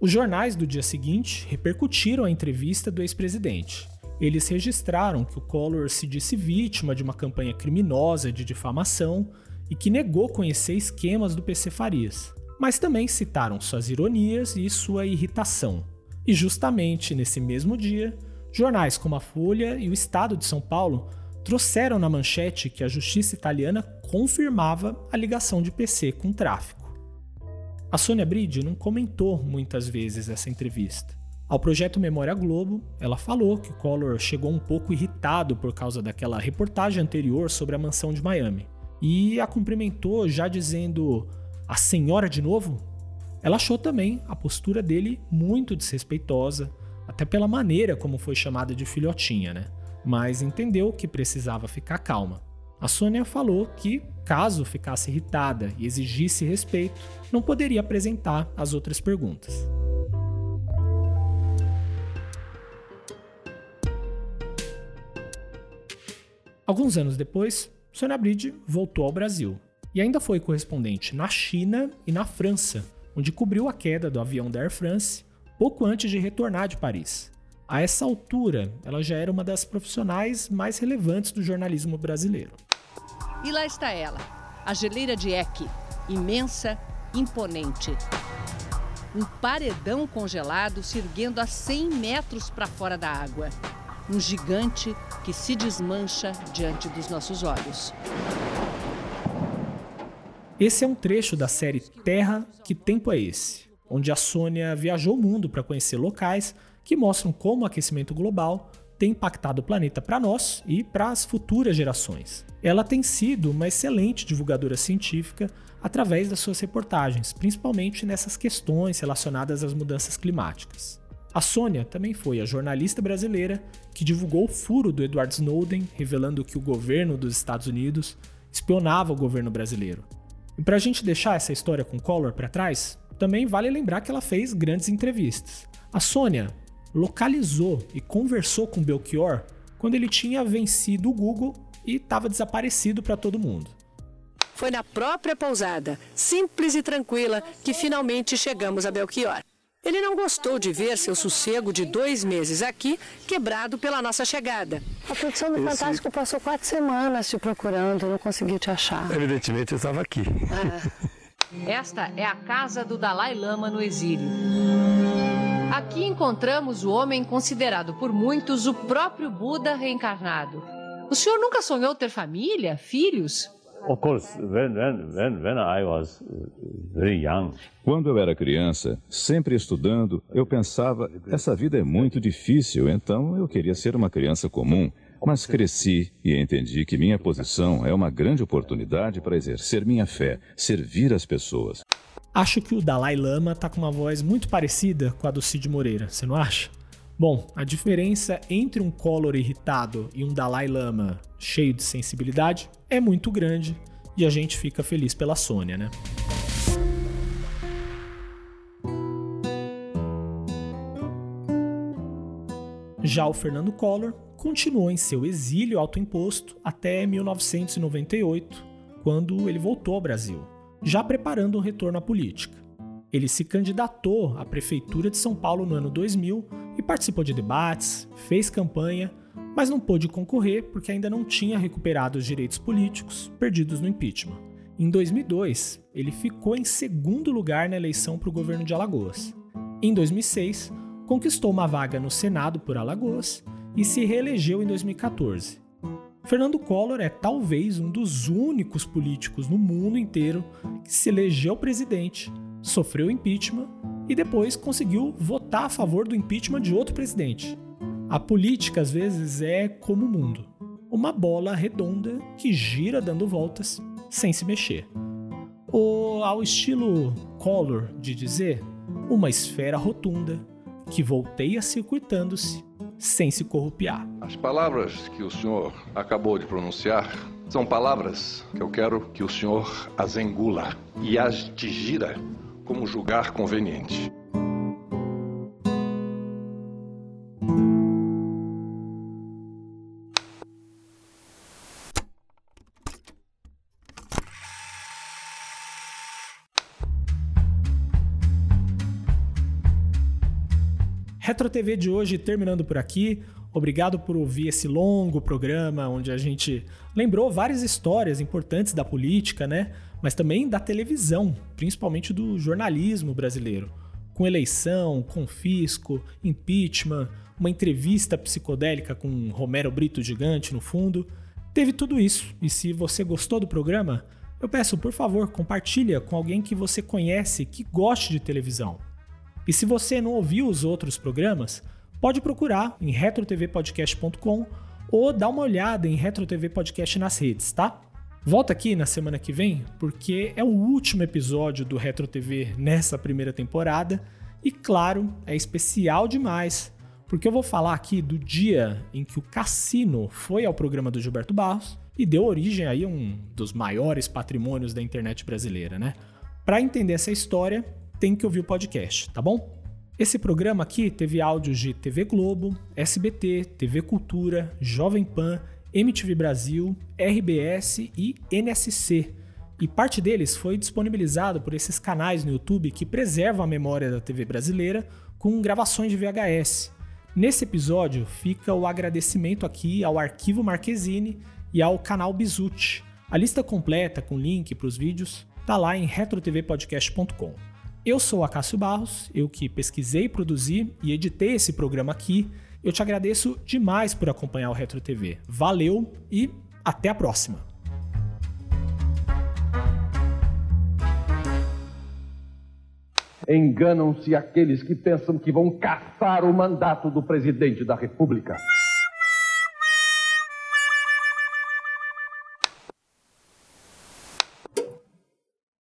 Os jornais do dia seguinte repercutiram a entrevista do ex-presidente. Eles registraram que o Collor se disse vítima de uma campanha criminosa de difamação e que negou conhecer esquemas do PC Farias, mas também citaram suas ironias e sua irritação. E justamente nesse mesmo dia, jornais como a Folha e o Estado de São Paulo trouxeram na manchete que a justiça italiana confirmava a ligação de PC com tráfico. A Sônia Bride não comentou muitas vezes essa entrevista. Ao projeto Memória Globo, ela falou que Collor chegou um pouco irritado por causa daquela reportagem anterior sobre a mansão de Miami e a cumprimentou já dizendo: A senhora de novo? Ela achou também a postura dele muito desrespeitosa, até pela maneira como foi chamada de filhotinha, né? Mas entendeu que precisava ficar calma. A Sônia falou que, caso ficasse irritada e exigisse respeito, não poderia apresentar as outras perguntas. Alguns anos depois, Sônia Bride voltou ao Brasil e ainda foi correspondente na China e na França, onde cobriu a queda do avião da Air France pouco antes de retornar de Paris. A essa altura, ela já era uma das profissionais mais relevantes do jornalismo brasileiro. E lá está ela, a geleira de Eck, imensa, imponente. Um paredão congelado se erguendo a 100 metros para fora da água. Um gigante que se desmancha diante dos nossos olhos. Esse é um trecho da série Terra, Que Tempo é Esse? onde a Sônia viajou o mundo para conhecer locais que mostram como o aquecimento global tem impactado o planeta para nós e para as futuras gerações. Ela tem sido uma excelente divulgadora científica através das suas reportagens, principalmente nessas questões relacionadas às mudanças climáticas. A Sônia também foi a jornalista brasileira que divulgou o furo do Edward Snowden, revelando que o governo dos Estados Unidos espionava o governo brasileiro. E para a gente deixar essa história com Collor para trás, também vale lembrar que ela fez grandes entrevistas. A Sônia localizou e conversou com Belchior quando ele tinha vencido o Google e estava desaparecido para todo mundo. Foi na própria pousada, simples e tranquila, que finalmente chegamos a Belchior. Ele não gostou de ver seu sossego de dois meses aqui quebrado pela nossa chegada. A produção do Esse- Fantástico passou quatro semanas te procurando, não conseguiu te achar. Evidentemente eu estava aqui. Esta é a casa do Dalai Lama no exílio. Aqui encontramos o homem considerado por muitos o próprio Buda reencarnado. O senhor nunca sonhou ter família, filhos? Of course, when, when, when, when I was uh, very young, Quando eu era criança, sempre estudando, eu pensava: essa vida é muito difícil, então eu queria ser uma criança comum. Mas cresci e entendi que minha posição é uma grande oportunidade para exercer minha fé, servir as pessoas. Acho que o Dalai Lama tá com uma voz muito parecida com a do Cid Moreira, você não acha? Bom, a diferença entre um Collor irritado e um Dalai Lama cheio de sensibilidade é muito grande e a gente fica feliz pela Sônia, né? Já o Fernando Collor continuou em seu exílio autoimposto até 1998, quando ele voltou ao Brasil, já preparando um retorno à política. Ele se candidatou à prefeitura de São Paulo no ano 2000 e participou de debates, fez campanha, mas não pôde concorrer porque ainda não tinha recuperado os direitos políticos perdidos no impeachment. Em 2002, ele ficou em segundo lugar na eleição para o governo de Alagoas. Em 2006, conquistou uma vaga no Senado por Alagoas e se reelegeu em 2014. Fernando Collor é talvez um dos únicos políticos no mundo inteiro que se elegeu presidente, sofreu impeachment e depois conseguiu votar a favor do impeachment de outro presidente. A política às vezes é como o mundo, uma bola redonda que gira dando voltas sem se mexer. Ou ao estilo Collor de dizer, uma esfera rotunda que volteia circuitando-se sem se corrupiar. As palavras que o senhor acabou de pronunciar são palavras que eu quero que o senhor as engula e as digira como julgar conveniente. Retro TV de hoje terminando por aqui. Obrigado por ouvir esse longo programa onde a gente lembrou várias histórias importantes da política, né? Mas também da televisão, principalmente do jornalismo brasileiro. Com eleição, confisco, impeachment, uma entrevista psicodélica com Romero Brito gigante no fundo. Teve tudo isso. E se você gostou do programa, eu peço, por favor, compartilha com alguém que você conhece que goste de televisão. E se você não ouviu os outros programas, pode procurar em retrotvpodcast.com ou dar uma olhada em Retro TV Podcast nas redes, tá? Volta aqui na semana que vem, porque é o último episódio do Retro TV nessa primeira temporada e claro, é especial demais, porque eu vou falar aqui do dia em que o Cassino foi ao programa do Gilberto Barros e deu origem aí a um dos maiores patrimônios da internet brasileira, né? Para entender essa história, tem que ouvir o podcast, tá bom? Esse programa aqui teve áudios de TV Globo, SBT, TV Cultura, Jovem Pan, MTV Brasil, RBS e NSC. E parte deles foi disponibilizado por esses canais no YouTube que preservam a memória da TV brasileira com gravações de VHS. Nesse episódio fica o agradecimento aqui ao Arquivo Marquezine e ao canal Bizuti. A lista completa com link para os vídeos tá lá em retrotvpodcast.com. Eu sou a Cássio Barros, eu que pesquisei, produzi e editei esse programa aqui. Eu te agradeço demais por acompanhar o Retro TV. Valeu e até a próxima. Enganam-se aqueles que pensam que vão caçar o mandato do presidente da República.